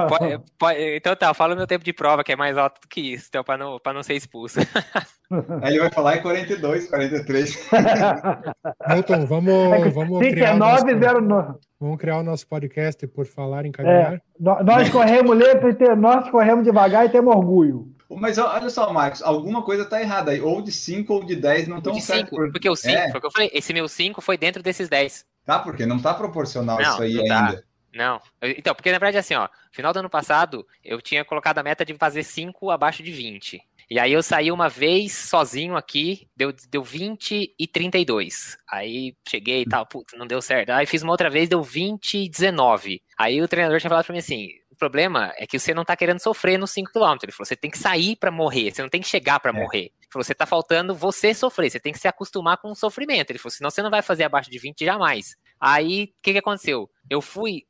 Pode- pode- então tá, fala o meu tempo de prova, que é mais alto do que isso, então, pra não, pra não ser expulso. Aí ele vai falar em 42, 43. Milton, vamos, vamos, criar o nosso, 3909. vamos criar o nosso podcast por falar em É, caminhar. nó- nós corremos lento nós corremos devagar e temos orgulho. Mas olha só, Marcos, alguma coisa tá errada aí. Ou de 5 ou de 10 não estão de certo. 5, por- porque o 5, É. foi o que eu falei, esse meu 5 foi dentro desses 10. Tá, porque não tá proporcional Não, isso aí não tá. Não. Então, porque na verdade, assim, ó, final do ano passado, eu tinha colocado a meta de fazer 5 abaixo de 20. E aí eu saí uma vez sozinho aqui, deu, deu 20 e 32. Aí cheguei e tal, puta, não deu certo. Aí fiz uma outra vez, deu 20 e 19. Aí o treinador tinha falado pra mim assim: o problema é que você não tá querendo sofrer nos 5km. Ele falou: você tem que sair pra morrer, você não tem que chegar pra É. morrer. Ele falou: você tá faltando você sofrer, você tem que se acostumar com o sofrimento. Ele falou: senão você não vai fazer abaixo de 20 jamais. Aí, o que que aconteceu? Eu fui,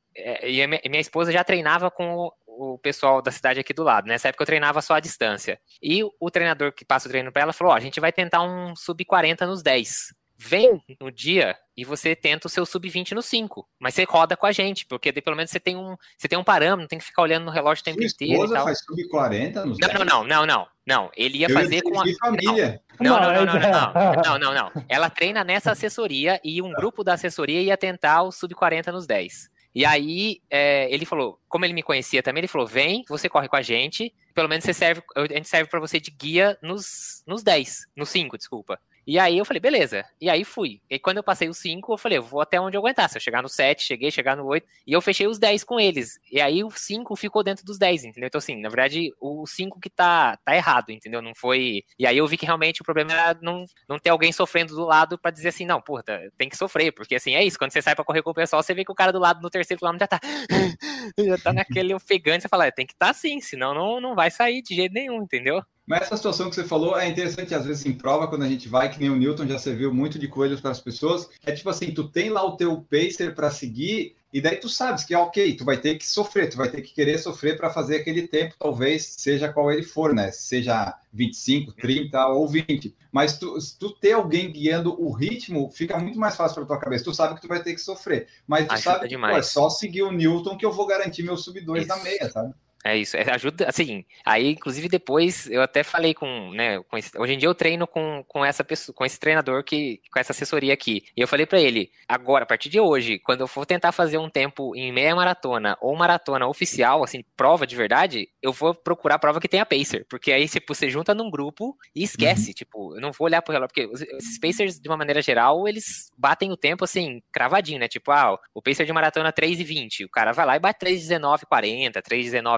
e a minha, minha esposa já treinava com o, o pessoal da cidade aqui do lado. Nessa época eu treinava só à distância. E o, treinador que passa o treino pra ela falou: ó, a gente vai tentar um sub-40 nos 10. Vem no dia e você tenta o seu sub-20 no 5. Mas você roda com a gente, porque daí pelo menos você tem um, você tem um parâmetro, não tem que ficar olhando no relógio o tempo Sua inteiro e esposa tal. faz sub 40 nos Não, 10? não, não, não, não, não. Ele ia Eu fazer com a. família. Não, não, Não, não, não, é- não, não, não, não. Ela treina nessa assessoria e um grupo da assessoria ia tentar o sub-40 nos 10. E aí, é, ele falou, como ele me conhecia também, ele falou: vem, você corre com a gente, pelo menos você serve, a gente serve pra você de guia nos, nos 10, nos 5, desculpa. E aí eu falei, beleza. E aí fui. E quando eu passei os 5, eu falei, eu vou até onde eu aguentar. Se eu chegar no 7, cheguei, chegar no 8. E eu fechei os 10 com eles. E aí o 5 ficou dentro dos 10, entendeu? Então, assim, na verdade, o 5 que tá, tá errado, entendeu? Não foi. E aí eu vi que realmente o problema era não, não ter alguém sofrendo do lado pra dizer assim, não, porra, tem que sofrer. Porque assim, é isso. Quando você sai pra correr com o pessoal, você vê que o cara do lado no terceiro quilômetro já tá. já tá naquele ofegante. Você fala, é, tem que estar tá assim, senão não, não vai sair de jeito nenhum, entendeu? Mas essa situação que você falou é interessante, às vezes em prova, quando a gente vai, que nem o Newton já serviu muito de coelhos para as pessoas, é tipo assim, tu tem lá o teu pacer para seguir, e daí tu sabes que, ok, tu vai ter que sofrer, tu vai ter que querer sofrer para fazer aquele tempo, talvez seja qual ele for, né? Seja 25, 30 ou 20. Mas tu, se tu ter alguém guiando o ritmo, fica muito mais fácil para tua cabeça. Tu sabe que tu vai ter que sofrer. Mas tu Ajuda sabe que pô, é só seguir o Newton que eu vou garantir meu sub 2 na meia, sabe? É isso, é, ajuda, assim, aí inclusive depois eu até falei com, né, com esse- hoje em dia eu treino com, com essa pessoa, com esse treinador que, com essa assessoria aqui, e eu falei pra ele, agora, a partir de hoje, quando eu for tentar fazer um tempo em meia maratona ou maratona oficial, assim, prova de verdade, eu vou procurar prova que tenha pacer, porque aí, tipo, você junta num grupo e esquece, tipo, eu não vou olhar pro relógio, porque esses pacers, de uma maneira geral, eles batem o tempo, assim, cravadinho, né, tipo, ah, o pacer de maratona 3,20, o cara vai lá e bate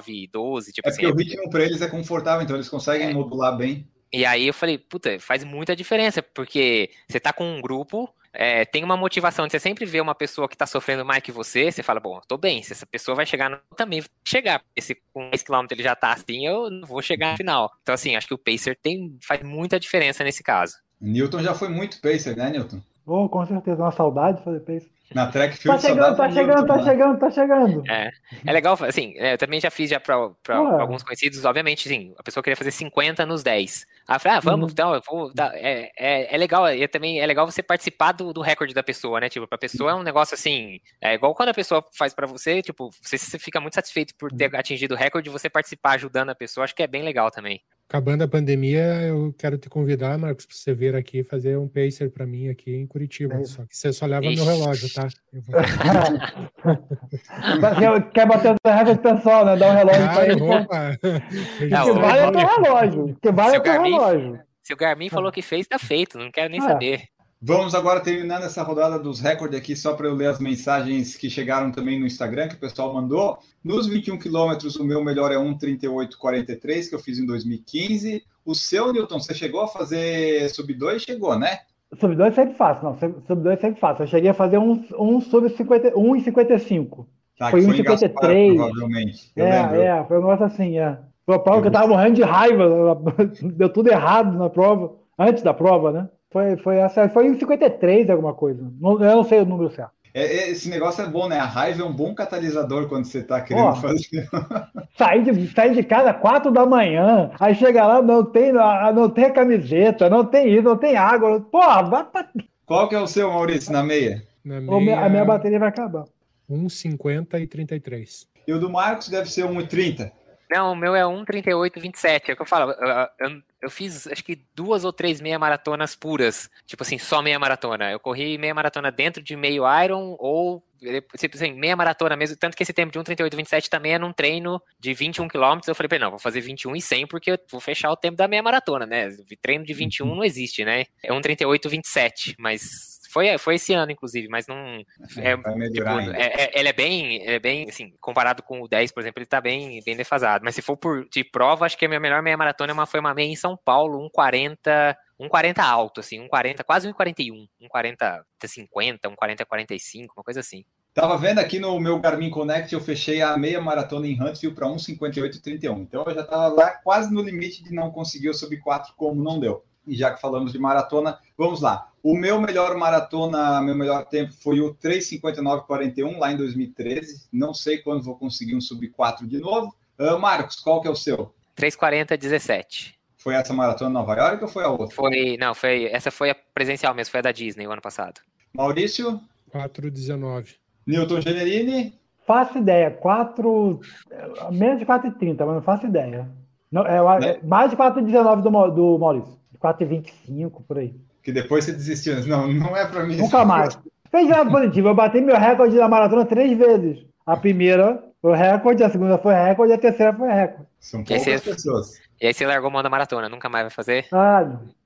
3,19,40, 3,19,12, tipo É assim, porque o ritmo para eles é confortável, então eles conseguem É. modular bem. e aí eu falei, puta, faz muita diferença, porque você tá com um grupo, é, tem uma motivação de você sempre ver uma pessoa que tá sofrendo mais que você, você fala, bom, tô bem, se essa pessoa vai chegar, no- eu também vou chegar, porque se com 10 km ele já tá assim, eu não vou chegar no final. Então, assim, acho que o Pacer tem, faz muita diferença nesse caso. Newton já foi muito pacer, né, Newton? Oh, com certeza, uma saudade de fazer pace. Na track Tá field só chegando, tá chegando, tá lá. chegando, tá chegando. É, é legal, assim, é, eu também já fiz já pra, pra alguns conhecidos, obviamente, sim, a pessoa queria fazer 50 nos 10. Aí eu falei, ah, vamos, Uhum. então, eu vou, é, é, é legal, e também é legal você participar do, do recorde da pessoa, né, tipo, pra pessoa é um negócio assim, é igual quando a pessoa faz pra você, tipo, você, você fica muito satisfeito por ter atingido o recorde, você participar ajudando a pessoa, acho que é bem legal também. Acabando a pandemia, eu quero te convidar, Marcos, para você vir aqui fazer um pacer para mim aqui em Curitiba. É. Só que você só leva Ixi. meu relógio, tá? Eu vou... Quer- Quer bater o recorde pessoal, né? Dar um relógio pra Cara, ele. opa! Não, que vale é teu relógio. que vale Se é o teu Garmin- relógio. Se o Garmin falou que fez, tá feito, não quero nem Ah. saber. Vamos agora terminando essa rodada dos recordes aqui, só para eu ler as mensagens que chegaram também no Instagram, que o pessoal mandou. Nos 21 quilômetros, o meu melhor é 1,38,43, que eu fiz em 2015. O seu, Newton, você chegou a fazer sub 2? Chegou, né? Sub 2 sempre faço, não. Sub 2 sempre faço. Eu cheguei a fazer um, um sub 50, 1,55. Tá, Foi que em 1,53. Gaspar, provavelmente. Eu É, lembro. é, foi um negócio assim, é. Foi a prova que eu tava morrendo de raiva, deu tudo errado na prova, antes da prova, né? Foi, foi essa, foi em 53 alguma coisa. Não- Eu não sei o número certo. É, é, esse negócio é bom, né? A raiva é um bom catalisador quando você tá querendo fazer. Saí de, saí de casa quatro da manhã, aí chega lá, não tem, ah, não tem camiseta, não tem isso, não tem água. Porra, vai pra... Qual que é o seu, Maurício, na meia? Na minha- a minha meia, bateria vai acabar. 1,50 e 33. E o do Marcos deve ser 1,30. Não, o meu é 1,38,27. É o que eu falo. Eu, eu- eu fiz acho que duas ou três meia maratonas puras. Tipo assim, só meia maratona. Eu corri meia maratona dentro de meio Iron ou. Tipo assim, meia maratona mesmo. Tanto que esse tempo de 1,38,27 também é num treino de 21 km. Eu falei, não, vou fazer 21 e 100 porque eu vou fechar o tempo da meia maratona, né? Treino de 21 não existe, né? É 1,38,27, mas. Foi, foi esse ano, inclusive, mas não. É, vai Tipo, é, é- ele é bem, ele é bem, assim, comparado com o 10, por exemplo, ele tá bem, bem defasado. Mas se for por de prova, acho que a minha melhor meia maratona é uma- foi uma meia em São Paulo, 1,40, 1,40 alto, assim, 1,40, quase 1,41, 1,40, 50, 1,40, 45, uma coisa assim. Tava vendo aqui no meu Garmin Connect, eu fechei a meia maratona em Huntsville para 1,58,31. Então eu já estava lá quase no limite de não conseguir o sub 4, como não deu. E já que falamos de maratona, vamos lá. O meu melhor maratona, meu melhor tempo foi o 3,59,41 lá em 2013. Não sei quando vou conseguir um sub 4 de novo. Ah, Marcos, qual que é o seu? 3,40, 17. Foi essa maratona em Nova York ou foi a outra? Foi, não, foi, essa foi a presencial mesmo, foi a da Disney o ano passado. Maurício, 4,19. Newton Generini, Faço ideia, 4. Menos de 4,30, mas não faço ideia. Não, é, Né? é mais de 4,19 do, do Maurício. 4,25 por aí. Que depois você desistiu. Não, não é para mim. Nunca mais. Fez nada positivo. Eu bati meu recorde na maratona três vezes. A primeira foi recorde, a segunda foi recorde, a terceira foi recorde. São poucas é- pessoas. E aí você largou mão da maratona, nunca mais vai fazer? Ah, não.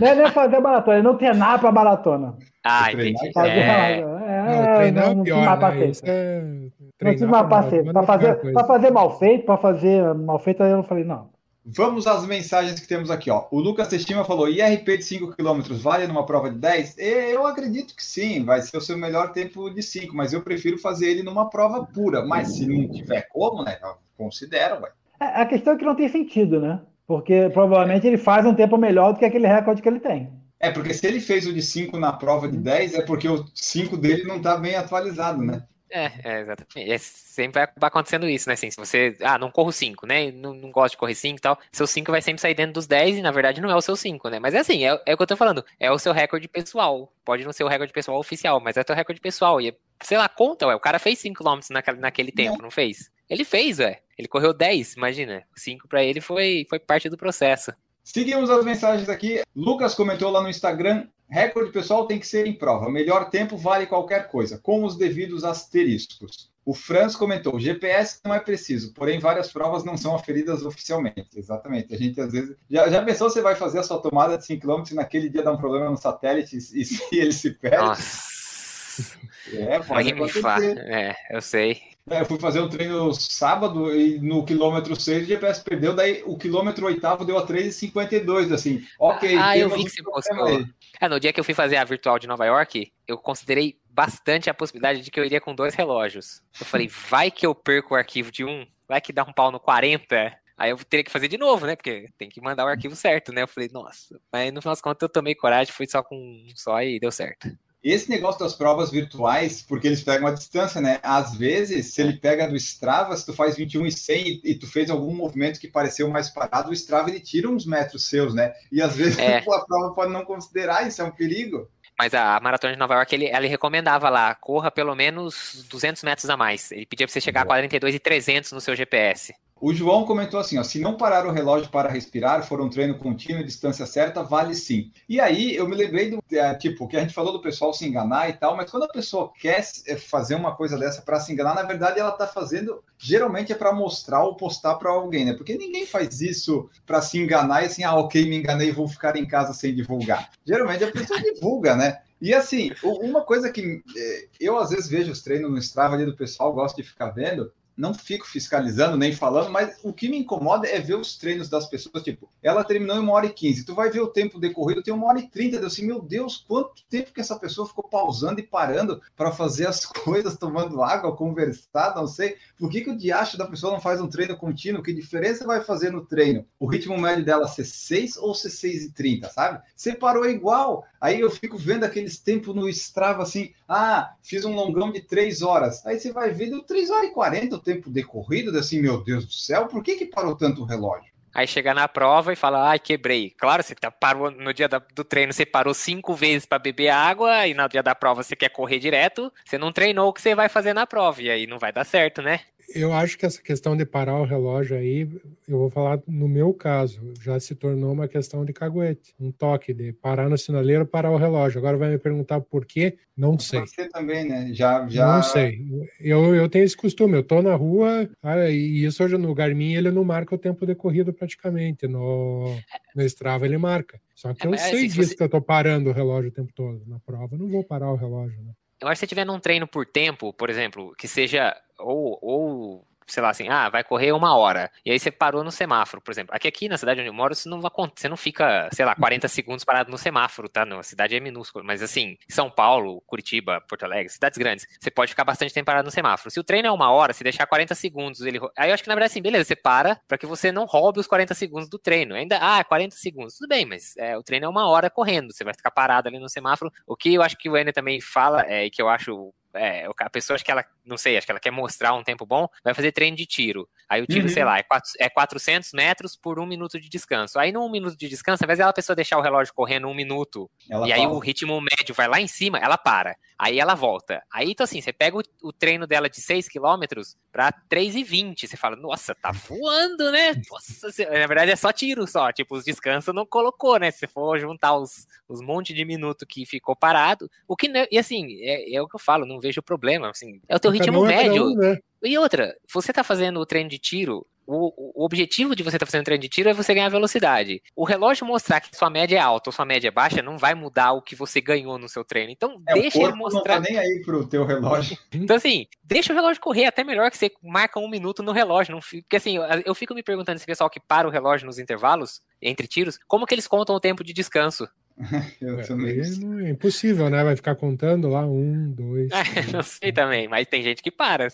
não é nem fazer maratona, é não treinar pra maratona. Ah, treinar entendi. Fazer É, Não, treinar é não tive pior, mais né? Isso é... Não tive treinar mais pra paciência. Pra é a pior fazer, pra fazer mal feito, pra fazer mal feito, aí eu falei, não. Vamos às mensagens que temos aqui. Ó. O Lucas Testima falou: IRP de 5 km vale numa prova de 10? Eu acredito que sim, vai ser o seu melhor tempo de 5, mas eu prefiro fazer ele numa prova pura. Mas se não tiver como, né? Considera, ué. É, A questão é que não tem sentido, né? Porque provavelmente ele faz um tempo melhor do que aquele recorde que ele tem. É, porque se ele fez o de 5 na prova de 10, é porque o 5 dele não está bem atualizado, né? É, é exatamente. É, sempre vai acabar acontecendo isso, né? Assim, se você, ah, não corro 5, né? Não, não gosto de correr 5 e tal, seu 5 vai sempre sair dentro dos 10 e na verdade não é o seu 5, né? Mas é assim, é, é o que eu tô falando, é o seu recorde pessoal. Pode não ser o recorde pessoal oficial, mas é o teu recorde pessoal. E, sei lá, conta, ué, o cara fez 5 km naquele, naquele tempo, não. não fez? Ele fez, ué. Ele correu 10, imagina. 5 para ele foi, foi parte do processo. Seguimos as mensagens aqui. Lucas comentou lá no Instagram: recorde pessoal tem que ser em prova. Melhor tempo vale qualquer coisa, com os devidos asteriscos. O Franz comentou: GPS não é preciso, porém várias provas não são aferidas oficialmente. Exatamente. A gente às vezes. Já, já pensou você vai fazer a sua tomada de 5 km e naquele dia dá um problema no satélite e, e se ele se perde? Nossa. É, pode acontecer. É, eu sei. É, eu fui fazer um treino sábado e no quilômetro 6 o GPS perdeu, daí o quilômetro oitavo deu a 3,52, assim. Ok. Ah, eu vi que você postou. É, no dia que eu fui fazer a virtual de Nova York, eu considerei bastante a possibilidade de que eu iria com dois relógios. Eu falei, vai que eu perco o arquivo de um, vai que dá um pau no 40. Aí eu teria que fazer de novo, né? Porque tem que mandar o arquivo certo, né? Eu falei, nossa. Mas no final das contas eu tomei coragem, fui só com um só e deu certo. Esse negócio das provas virtuais, porque eles pegam a distância, né? Às vezes, se ele pega do Strava, se tu faz 21 e 100 e, tu fez algum movimento que pareceu mais parado, o Strava ele tira uns metros seus, né? E às vezes é. a prova pode não considerar, isso é um perigo. Mas a maratona de Nova York, ele, ele recomendava lá, corra pelo menos 200 metros a mais. Ele pedia para você chegar a 42 e 300 no seu GPS. O João comentou assim: ó, se não parar o relógio para respirar, for um treino contínuo e distância certa, vale sim. E aí eu me lembrei do é, tipo que a gente falou do pessoal se enganar e tal, mas quando a pessoa quer é, fazer uma coisa dessa para se enganar, na verdade ela está fazendo geralmente é para mostrar ou postar para alguém, né? Porque ninguém faz isso para se enganar e assim, ah, ok, me enganei, vou ficar em casa sem divulgar. Geralmente a pessoa divulga, né? E assim, uma coisa que é, eu às vezes vejo os treinos no Strava ali do pessoal, gosto de ficar vendo, não fico fiscalizando nem falando, mas o que me incomoda é ver os treinos das pessoas. Tipo, ela terminou em uma hora e quinze. Tu vai ver o tempo decorrido, tem uma hora e trinta. Eu assim, meu Deus, quanto tempo que essa pessoa ficou pausando e parando para fazer as coisas, tomando água, conversar, não sei. Por que, que o diacho da pessoa não faz um treino contínuo? Que diferença vai fazer no treino? O ritmo médio dela ser 6 ou ser 6 e 30, sabe? Você parou igual. Aí eu fico vendo aqueles tempos no Strava assim, ah, fiz um longão de 3 horas. Aí você vai ver, deu 3 horas e 40 tempo decorrido, assim, meu Deus do céu, por que que parou tanto o relógio? Aí chega na prova e fala, ai, quebrei. Claro, você tá, parou no dia da, do treino, você parou cinco vezes para beber água, e no dia da prova você quer correr direto, você não treinou o que você vai fazer na prova, e aí não vai dar certo, né? Eu acho que essa questão de parar o relógio aí, eu vou falar no meu caso, já se tornou uma questão de caguete, um toque de parar no sinaleiro, parar o relógio. Agora vai me perguntar por quê? Não sei. Você também, né? Já, já... Não sei. Eu, eu tenho esse costume, eu tô na rua, ah, e isso hoje no Garmin ele não marca o tempo decorrido praticamente, no, no Strava ele marca. Só que é, eu sei assim, disso você... que eu tô parando o relógio o tempo todo. Na prova eu não vou parar o relógio, né? Eu acho que se tiver num treino por tempo, por exemplo, que seja ou, ou sei lá assim, ah, vai correr uma hora. E aí você parou no semáforo, por exemplo. Aqui, aqui na cidade onde eu moro, você não, vai, você não fica, sei lá, 40 segundos parado no semáforo, tá? Não, a cidade é minúscula. Mas assim, São Paulo, Curitiba, Porto Alegre, cidades grandes, você pode ficar bastante tempo parado no semáforo. Se o treino é uma hora, se deixar 40 segundos, ele. Aí eu acho que na verdade assim, beleza, você para para que você não roube os 40 segundos do treino. Ainda, ah, 40 segundos, tudo bem, mas é, o treino é uma hora correndo, você vai ficar parado ali no semáforo. O que eu acho que o Enner também fala, é, e que eu acho é, a pessoa acho que ela, não sei, acho que ela quer mostrar um tempo bom, vai fazer treino de tiro. Aí o tiro, uhum. sei lá, é, quatro, é 400 metros por um minuto de descanso. Aí num minuto de descanso, ao invés dela a pessoa deixar o relógio correndo um minuto, ela e aí o ritmo médio vai lá em cima, ela para. Aí ela volta. Aí, então assim, você pega o, o treino dela de 6 quilômetros pra 3,20. Você fala, nossa, tá voando, né? Nossa, na verdade é só tiro só. Tipo, os descansos não colocou, né? Se for juntar os, os monte de minuto que ficou parado. O que, e assim, é, é o que eu falo, não vejo problema. Assim, é o teu ritmo médio. Um, né? E outra, você tá fazendo o treino de tiro, o, o, objetivo de você estar tá fazendo treino de tiro é você ganhar velocidade. O relógio mostrar que sua média é alta ou sua média é baixa não vai mudar o que você ganhou no seu treino. Então, é, deixa ele mostrar. Não tá nem aí pro teu relógio. Então, assim, deixa o relógio correr até melhor que você marca um minuto no relógio. Não... Porque, assim, eu fico me perguntando esse pessoal que para o relógio nos intervalos, entre tiros, como que eles contam o tempo de descanso? Eu É, também. é impossível, né? Vai ficar contando lá um, dois. três. não sei também, mas tem gente que para.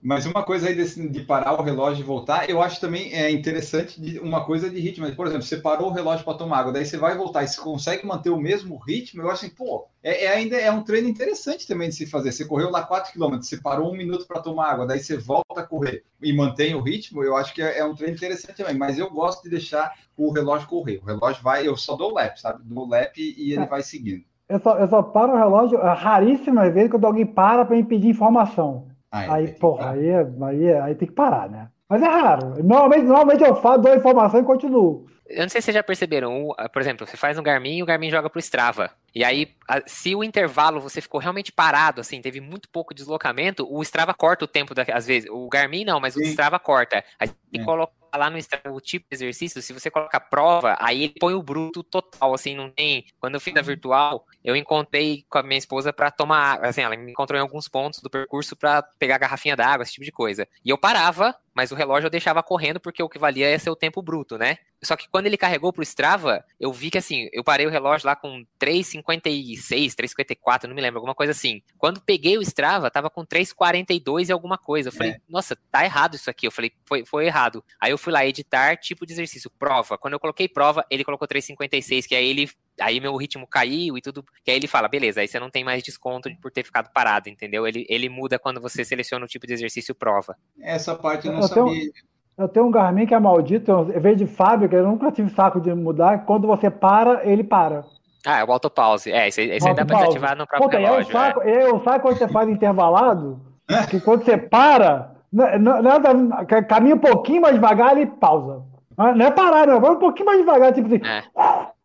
Mas uma coisa aí desse- de parar o relógio e voltar, eu acho também é interessante de uma coisa de ritmo. Por exemplo, você parou o relógio para tomar água, daí você vai voltar e você consegue manter o mesmo ritmo, eu acho assim, pô, é, é ainda é um treino interessante também de se fazer. Você correu lá 4 km, você parou um minuto para tomar água, daí você volta a correr e mantém o ritmo, eu acho que é, é um treino interessante também. Mas eu gosto de deixar o relógio correr. O relógio vai, eu só dou o lap, sabe? Dou o lap e ele É. vai seguindo. Eu só, eu só paro o relógio é raríssimas vezes quando alguém para para me pedir informação. Ah, é, Aí, que porra, aí, é- aí, aí tem que parar, né? Mas é raro. Normalmente, normalmente eu falo, dou a informação e continuo. Eu não sei se vocês já perceberam, o- por exemplo, você faz um Garmin e o Garmin joga pro Strava. E aí, se o intervalo você ficou realmente parado, assim, teve muito pouco deslocamento, o Strava corta o tempo, da, às vezes. O Garmin não, mas o Sim. Strava corta. Aí É. que colocar lá no o tipo de exercício, se você coloca prova, aí ele põe o bruto total, assim, não tem... Quando eu fiz a virtual, eu encontrei com a minha esposa pra tomar, água, assim, ela me encontrou em alguns pontos do percurso pra pegar a garrafinha d'água, esse tipo de coisa. E eu parava, mas o relógio eu deixava correndo, porque o que valia ia ser o tempo bruto, né? Só que quando ele carregou pro Strava, eu vi que assim, eu parei o relógio lá com 3,56, 3,54, não me lembro, alguma coisa assim. Quando peguei o Strava, tava com 3,42 e alguma coisa. Eu falei, nossa, tá errado isso aqui. Eu falei, foi, foi errado. Aí eu fui lá editar tipo de exercício, prova. Quando eu coloquei prova, ele colocou 3,56, que aí ele. Aí meu ritmo caiu e tudo. Que aí ele fala, beleza, aí você não tem mais desconto por ter ficado parado, entendeu? Ele, ele muda quando você seleciona o tipo de exercício prova. Essa parte eu não Eu tenho-. Eu tenho um Garmin que é maldito, eu veio de fábrica, eu nunca tive saco de mudar. Quando você para, ele para. Ah, é o autopause. É, esse, esse aí dá pra desativar no próprio Puta, é relógio. é. saco, e é um saco quando você faz intervalado, que quando você para, nada, ca- caminha um pouquinho mais devagar, ele pausa. Ah, Não é parar, não, vai um pouquinho mais devagar, tipo assim, É.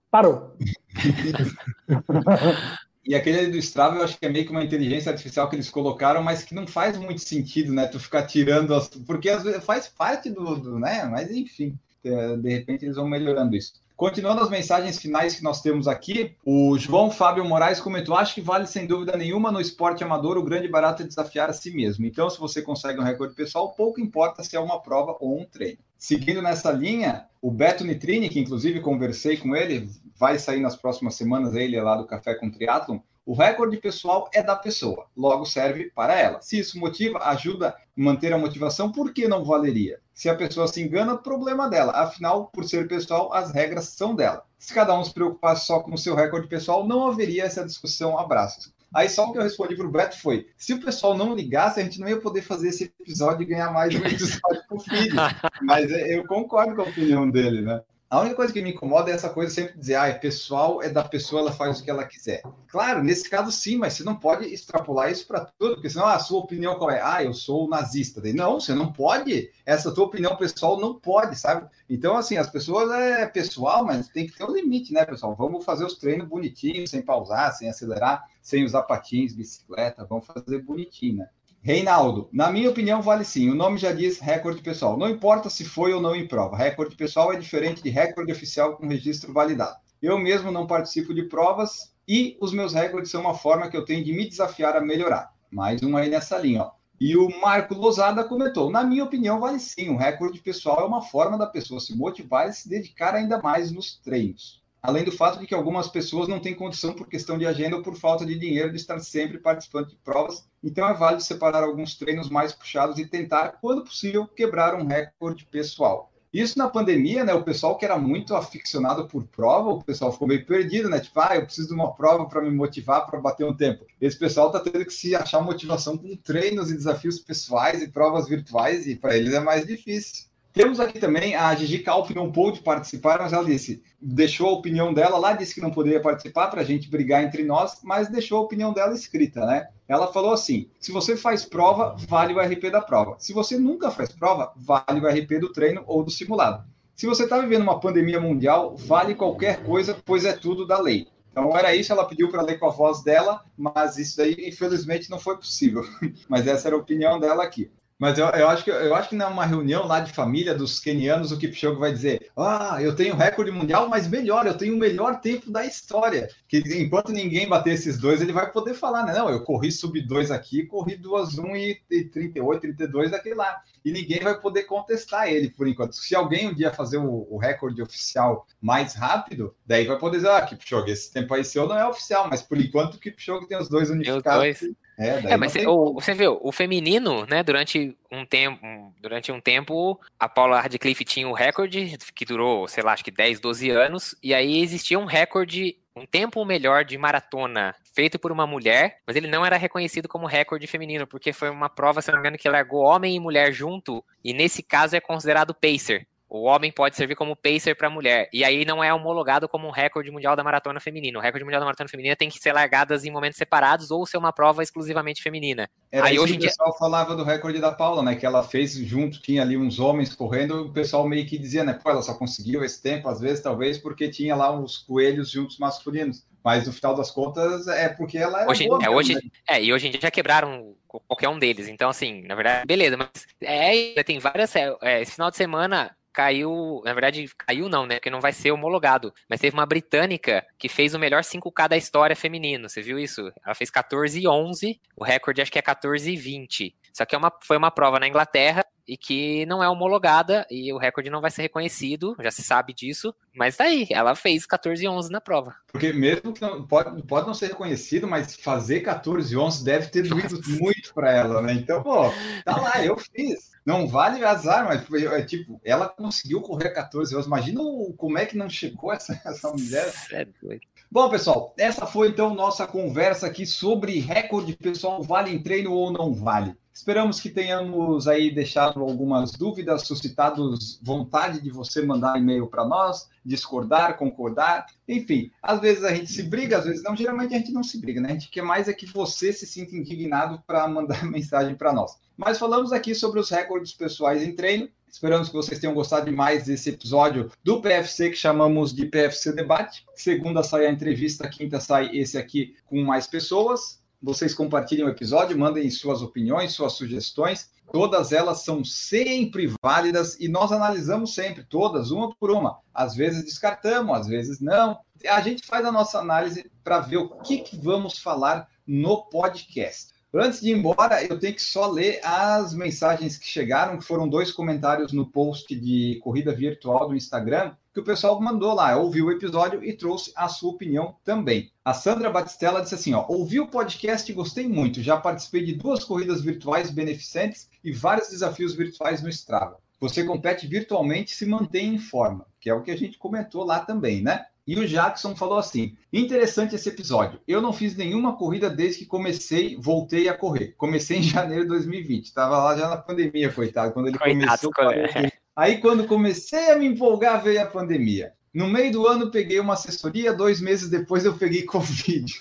parou. E aquele do Strava, eu acho que é meio que uma inteligência artificial que eles colocaram, mas que não faz muito sentido, né? Tu ficar tirando as. Porque às vezes faz parte do, do né? Mas enfim, é, de repente eles vão melhorando isso. Continuando as mensagens finais que nós temos aqui, o João Fábio Moraes comentou: acho que vale sem dúvida nenhuma no esporte amador o grande barato é desafiar a si mesmo. Então, se você consegue um recorde pessoal, pouco importa se é uma prova ou um treino. Seguindo nessa linha, o Beto Nitrini, que inclusive conversei com ele, vai sair nas próximas semanas, ele é lá do Café com Triatlon. O recorde pessoal é da pessoa, logo serve para ela. Se isso motiva, ajuda a manter a motivação, por que não valeria? Se a pessoa se engana, problema dela. Afinal, por ser pessoal, as regras são dela. Se cada um se preocupasse só com o seu recorde pessoal, não haveria essa discussão. Abraços. Aí só o que eu respondi pro Beto foi: se o pessoal não ligasse, a gente não ia poder fazer esse episódio e ganhar mais um episódio com o filho. Mas eu concordo com a opinião dele, né? A única coisa que me incomoda é essa coisa sempre dizer, ah, é pessoal, é da pessoa, ela faz o que ela quiser. Claro, nesse caso sim, mas você não pode extrapolar isso para tudo, porque senão ah, a sua opinião qual é? Ah, eu sou nazista. Não, você não pode. Essa tua opinião pessoal não pode, sabe? Então, assim, as pessoas é pessoal, mas tem que ter um limite, né, pessoal? Vamos fazer os treinos bonitinhos, sem pausar, sem acelerar, sem usar patins, bicicleta, vamos fazer bonitinho, né? Reinaldo, na minha opinião, vale sim. O nome já diz recorde pessoal. Não importa se foi ou não em prova. Recorde pessoal é diferente de recorde oficial com registro validado. Eu mesmo não participo de provas e os meus recordes são uma forma que eu tenho de me desafiar a melhorar. Mais um aí nessa linha, ó. E o Marco Lozada comentou: na minha opinião, vale sim. O recorde pessoal é uma forma da pessoa se motivar e se dedicar ainda mais nos treinos. Além do fato de que algumas pessoas não têm condição por questão de agenda ou por falta de dinheiro de estar sempre participando de provas, então é válido separar alguns treinos mais puxados e tentar, quando possível, quebrar um recorde pessoal. Isso na pandemia, né? O pessoal que era muito aficionado por prova, o pessoal ficou meio perdido, né? Tipo, ah, eu preciso de uma prova para me motivar para bater um tempo. Esse pessoal tá tendo que se achar motivação com treinos e desafios pessoais e provas virtuais, e para eles é mais difícil. Temos aqui também a Gigi Calp não pôde participar, mas ela disse, deixou a opinião dela lá, disse que não poderia participar para a gente brigar entre nós, mas deixou a opinião dela escrita, né? Ela falou assim: se você faz prova, vale o RP da prova. Se você nunca faz prova, vale o RP do treino ou do simulado. Se você está vivendo uma pandemia mundial, vale qualquer coisa, pois é tudo da lei. Então era isso, ela pediu para ler com a voz dela, mas isso daí, infelizmente, não foi possível. mas essa era a opinião dela aqui. Mas eu, eu, acho que, eu acho que numa reunião lá de família dos kenianos, o Kipchoge vai dizer: Ah, eu tenho recorde mundial, mas melhor, eu tenho o melhor tempo da história. Que enquanto ninguém bater esses dois, ele vai poder falar, né? Não, eu corri sub 2 aqui, corri 2 1 e 38, 32 daquele lá. E ninguém vai poder contestar ele por enquanto. Se alguém um dia fazer o, o recorde oficial mais rápido, daí vai poder dizer: Ah, Kipchoge, esse tempo aí seu não é oficial, mas por enquanto o Kipchoge tem os dois unificados. É, é mas o, você viu, o feminino, né, durante um tempo, durante um tempo, a Paula Radcliffe tinha o recorde, que durou, sei lá, acho que 10, 12 anos, e aí existia um recorde, um tempo melhor de maratona feito por uma mulher, mas ele não era reconhecido como recorde feminino, porque foi uma prova, se não me engano, que largou homem e mulher junto, e nesse caso é considerado pacer. O homem pode servir como pacer para a mulher. E aí não é homologado como um recorde mundial da maratona feminina. O recorde mundial da maratona feminina tem que ser largadas em momentos separados ou ser uma prova exclusivamente feminina. Era aí hoje dia... o pessoal falava do recorde da Paula, né? Que ela fez junto, tinha ali uns homens correndo, o pessoal meio que dizia, né? Pô, ela só conseguiu esse tempo, às vezes, talvez, porque tinha lá uns coelhos juntos masculinos. Mas no final das contas é porque ela era hoje, boa é, hoje, né? é, e hoje em dia já quebraram qualquer um deles. Então, assim, na verdade, beleza, mas é, tem várias. É, esse final de semana caiu, na verdade, caiu não, né? Porque não vai ser homologado. Mas teve uma britânica que fez o melhor 5K da história feminino. Você viu isso? Ela fez 14 e 11, o recorde acho que é 14 e 20. Só que é uma, foi uma prova na Inglaterra e que não é homologada e o recorde não vai ser reconhecido, já se sabe disso, mas tá aí, ela fez 14 e 11 na prova. Porque mesmo que não, pode, pode não ser reconhecido, mas fazer 14 e 11 deve ter doído muito para ela, né? Então, pô, tá lá, eu fiz. Não vale azar, mas é tipo, ela conseguiu correr 14 e 11. Imagina como é que não chegou essa, essa mulher. É doido. Bom, pessoal, essa foi então nossa conversa aqui sobre recorde pessoal, vale em treino ou não vale. Esperamos que tenhamos aí deixado algumas dúvidas, suscitados vontade de você mandar e-mail para nós, discordar, concordar, enfim. Às vezes a gente se briga, às vezes não. Geralmente a gente não se briga, né? A gente quer mais é que você se sinta indignado para mandar mensagem para nós. Mas falamos aqui sobre os recordes pessoais em treino. Esperamos que vocês tenham gostado demais desse episódio do PFC que chamamos de PFC Debate. Segunda sai a entrevista, quinta sai esse aqui com mais pessoas vocês compartilhem o episódio, mandem suas opiniões, suas sugestões. Todas elas são sempre válidas e nós analisamos sempre, todas, uma por uma. Às vezes descartamos, às vezes não. A gente faz a nossa análise para ver o que, que vamos falar no podcast. Antes de ir embora, eu tenho que só ler as mensagens que chegaram, que foram dois comentários no post de corrida virtual do Instagram, que o pessoal mandou lá, ouviu o episódio e trouxe a sua opinião também. A Sandra Batistella disse assim: ó, ouvi o podcast e gostei muito. Já participei de duas corridas virtuais beneficentes e vários desafios virtuais no Strava. Você compete virtualmente e se mantém em forma, que é o que a gente comentou lá também, né? E o Jackson falou assim: interessante esse episódio. Eu não fiz nenhuma corrida desde que comecei, voltei a correr. Comecei em janeiro de 2020. Estava lá já na pandemia, coitado, quando ele coitado, começou. Aí, quando comecei a me empolgar, veio a pandemia. No meio do ano, peguei uma assessoria, dois meses depois eu peguei Covid.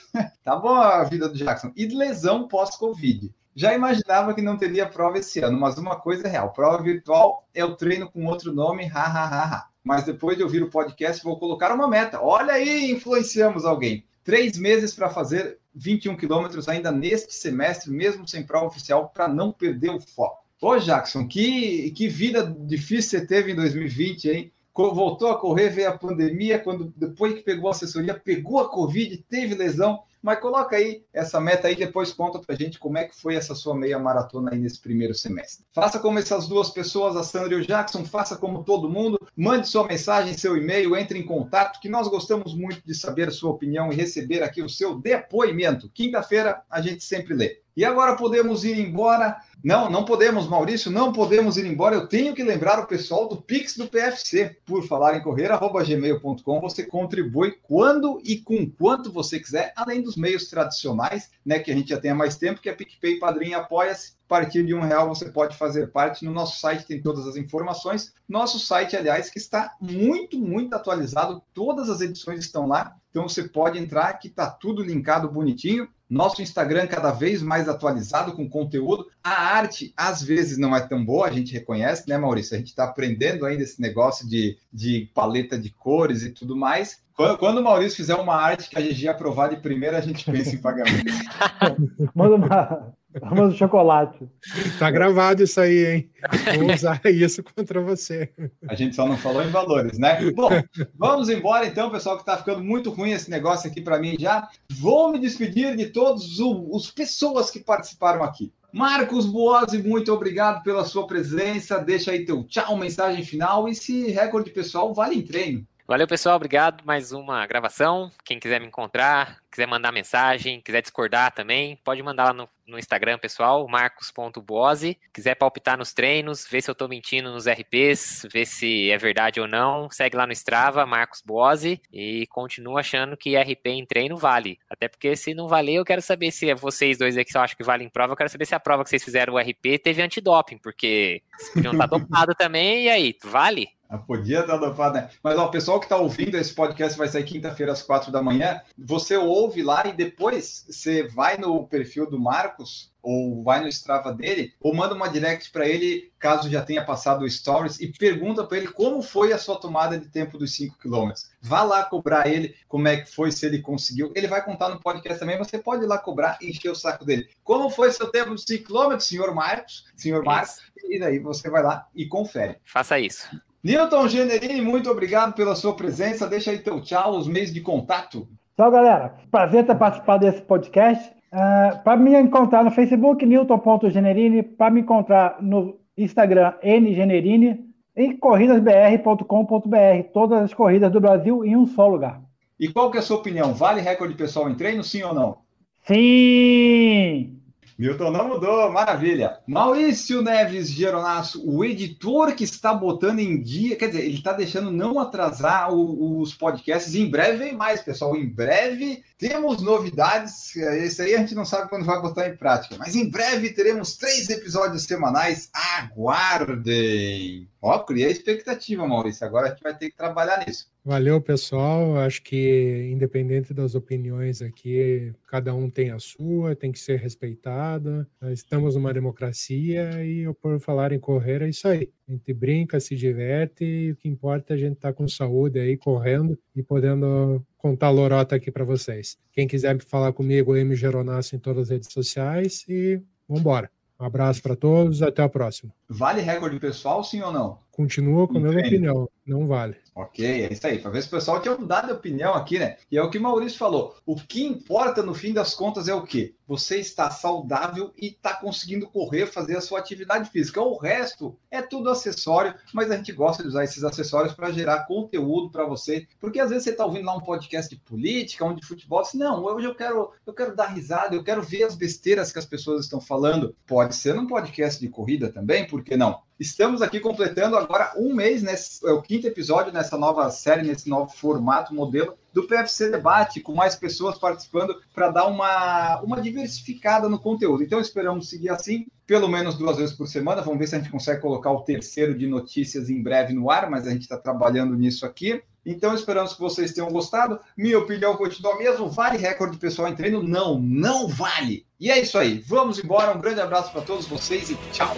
tá bom a vida do Jackson. E lesão pós-Covid. Já imaginava que não teria prova esse ano, mas uma coisa é real: prova virtual é o treino com outro nome, ha, ha, ha, ha. Mas depois de ouvir o podcast, vou colocar uma meta. Olha aí, influenciamos alguém. Três meses para fazer 21 quilômetros ainda neste semestre, mesmo sem prova oficial, para não perder o foco. Ô, Jackson, que, que vida difícil você teve em 2020, hein? Voltou a correr, veio a pandemia, quando depois que pegou a assessoria, pegou a Covid, teve lesão. Mas coloca aí essa meta aí, depois conta pra gente como é que foi essa sua meia maratona aí nesse primeiro semestre. Faça como essas duas pessoas, a Sandra e o Jackson, faça como todo mundo, mande sua mensagem, seu e-mail, entre em contato, que nós gostamos muito de saber a sua opinião e receber aqui o seu depoimento. Quinta-feira a gente sempre lê. E agora podemos ir embora. Não, não podemos, Maurício, não podemos ir embora. Eu tenho que lembrar o pessoal do Pix do PFC. Por falar em correr, arroba gmail.com, você contribui quando e com quanto você quiser, além dos meios tradicionais, né, que a gente já tem há mais tempo, que é PicPay, Padrinho Apoia-se. A partir de um real você pode fazer parte. No nosso site tem todas as informações. Nosso site, aliás, que está muito, muito atualizado. Todas as edições estão lá. Então você pode entrar, que está tudo linkado bonitinho. Nosso Instagram cada vez mais atualizado com conteúdo. A arte, às vezes, não é tão boa, a gente reconhece, né, Maurício? A gente está aprendendo ainda esse negócio de, de paleta de cores e tudo mais. Quando, quando o Maurício fizer uma arte que a GG aprovar de primeira, a gente pensa em pagamento. Manda uma, famoso chocolate. Tá gravado isso aí, hein? Vou usar isso contra você. A gente só não falou em valores, né? Bom, vamos embora então, pessoal, que tá ficando muito ruim esse negócio aqui para mim já. Vou me despedir de todos os pessoas que participaram aqui. Marcos Boazzi, muito obrigado pela sua presença. Deixa aí teu tchau, mensagem final. E se recorde pessoal vale em treino. Valeu, pessoal. Obrigado. Mais uma gravação. Quem quiser me encontrar, quiser mandar mensagem, quiser discordar também, pode mandar lá no, no Instagram, pessoal, marcos.boase. Quiser palpitar nos treinos, ver se eu tô mentindo nos RPs, ver se é verdade ou não, segue lá no Strava, Marcos Boase, e continua achando que RP em treino vale. Até porque se não valer, eu quero saber se é vocês dois aí que só acham que vale em prova, eu quero saber se a prova que vocês fizeram o RP teve antidoping, porque podiam estar tá dopado também, e aí, vale? Podia estar dopado, né? Mas ó, o pessoal que está ouvindo esse podcast vai sair quinta-feira às quatro da manhã. Você ouve lá e depois você vai no perfil do Marcos ou vai no Strava dele ou manda uma direct para ele, caso já tenha passado o Stories, e pergunta para ele como foi a sua tomada de tempo dos 5 km. Vá lá cobrar ele como é que foi, se ele conseguiu. Ele vai contar no podcast também, você pode ir lá cobrar e encher o saco dele. Como foi seu tempo dos 5 km, senhor Marcos? Senhor Marcos? E daí você vai lá e confere. Faça isso. Newton Generini, muito obrigado pela sua presença. Deixa aí teu tchau, os meios de contato. Tchau, galera. Prazer ter participado desse podcast. Uh, para me encontrar no Facebook, newton.generini. Para me encontrar no Instagram, ngenerini. E corridasbr.com.br. Todas as corridas do Brasil em um só lugar. E qual que é a sua opinião? Vale recorde pessoal em treino, sim ou não? Sim! Milton não mudou, maravilha. Maurício Neves Geronasso, o editor que está botando em dia, quer dizer, ele está deixando não atrasar o, os podcasts. Em breve vem mais, pessoal. Em breve temos novidades. Esse aí a gente não sabe quando vai botar em prática, mas em breve teremos três episódios semanais. Aguardem! Ó, criei expectativa, Maurício. Agora a gente vai ter que trabalhar nisso. Valeu, pessoal. Acho que, independente das opiniões aqui, cada um tem a sua, tem que ser respeitada. Estamos numa democracia e, por falar em correr, é isso aí. A gente brinca, se diverte e o que importa é a gente estar tá com saúde aí, correndo e podendo contar lorota aqui para vocês. Quem quiser falar comigo, M. Geronasso em todas as redes sociais e vamos embora. Um abraço para todos, até a próxima. Vale recorde pessoal, sim ou não? Continua com a mesma opinião, não vale. Ok, é isso aí. Para ver se o pessoal tinha mudado de opinião aqui, né? E é o que o Maurício falou. O que importa no fim das contas é o quê? Você está saudável e está conseguindo correr, fazer a sua atividade física. O resto é tudo acessório, mas a gente gosta de usar esses acessórios para gerar conteúdo para você. Porque às vezes você está ouvindo lá um podcast de política, um de futebol, assim, não, hoje eu quero, eu quero dar risada, eu quero ver as besteiras que as pessoas estão falando. Pode ser num podcast de corrida também, por que não? Estamos aqui completando agora um mês, nesse, é o quinto episódio nessa nova série, nesse novo formato, modelo do PFC Debate, com mais pessoas participando para dar uma, uma diversificada no conteúdo. Então, esperamos seguir assim, pelo menos duas vezes por semana. Vamos ver se a gente consegue colocar o terceiro de notícias em breve no ar, mas a gente está trabalhando nisso aqui. Então, esperamos que vocês tenham gostado. Minha opinião continua mesmo. Vale recorde pessoal em treino? Não, não vale. E é isso aí. Vamos embora. Um grande abraço para todos vocês e tchau.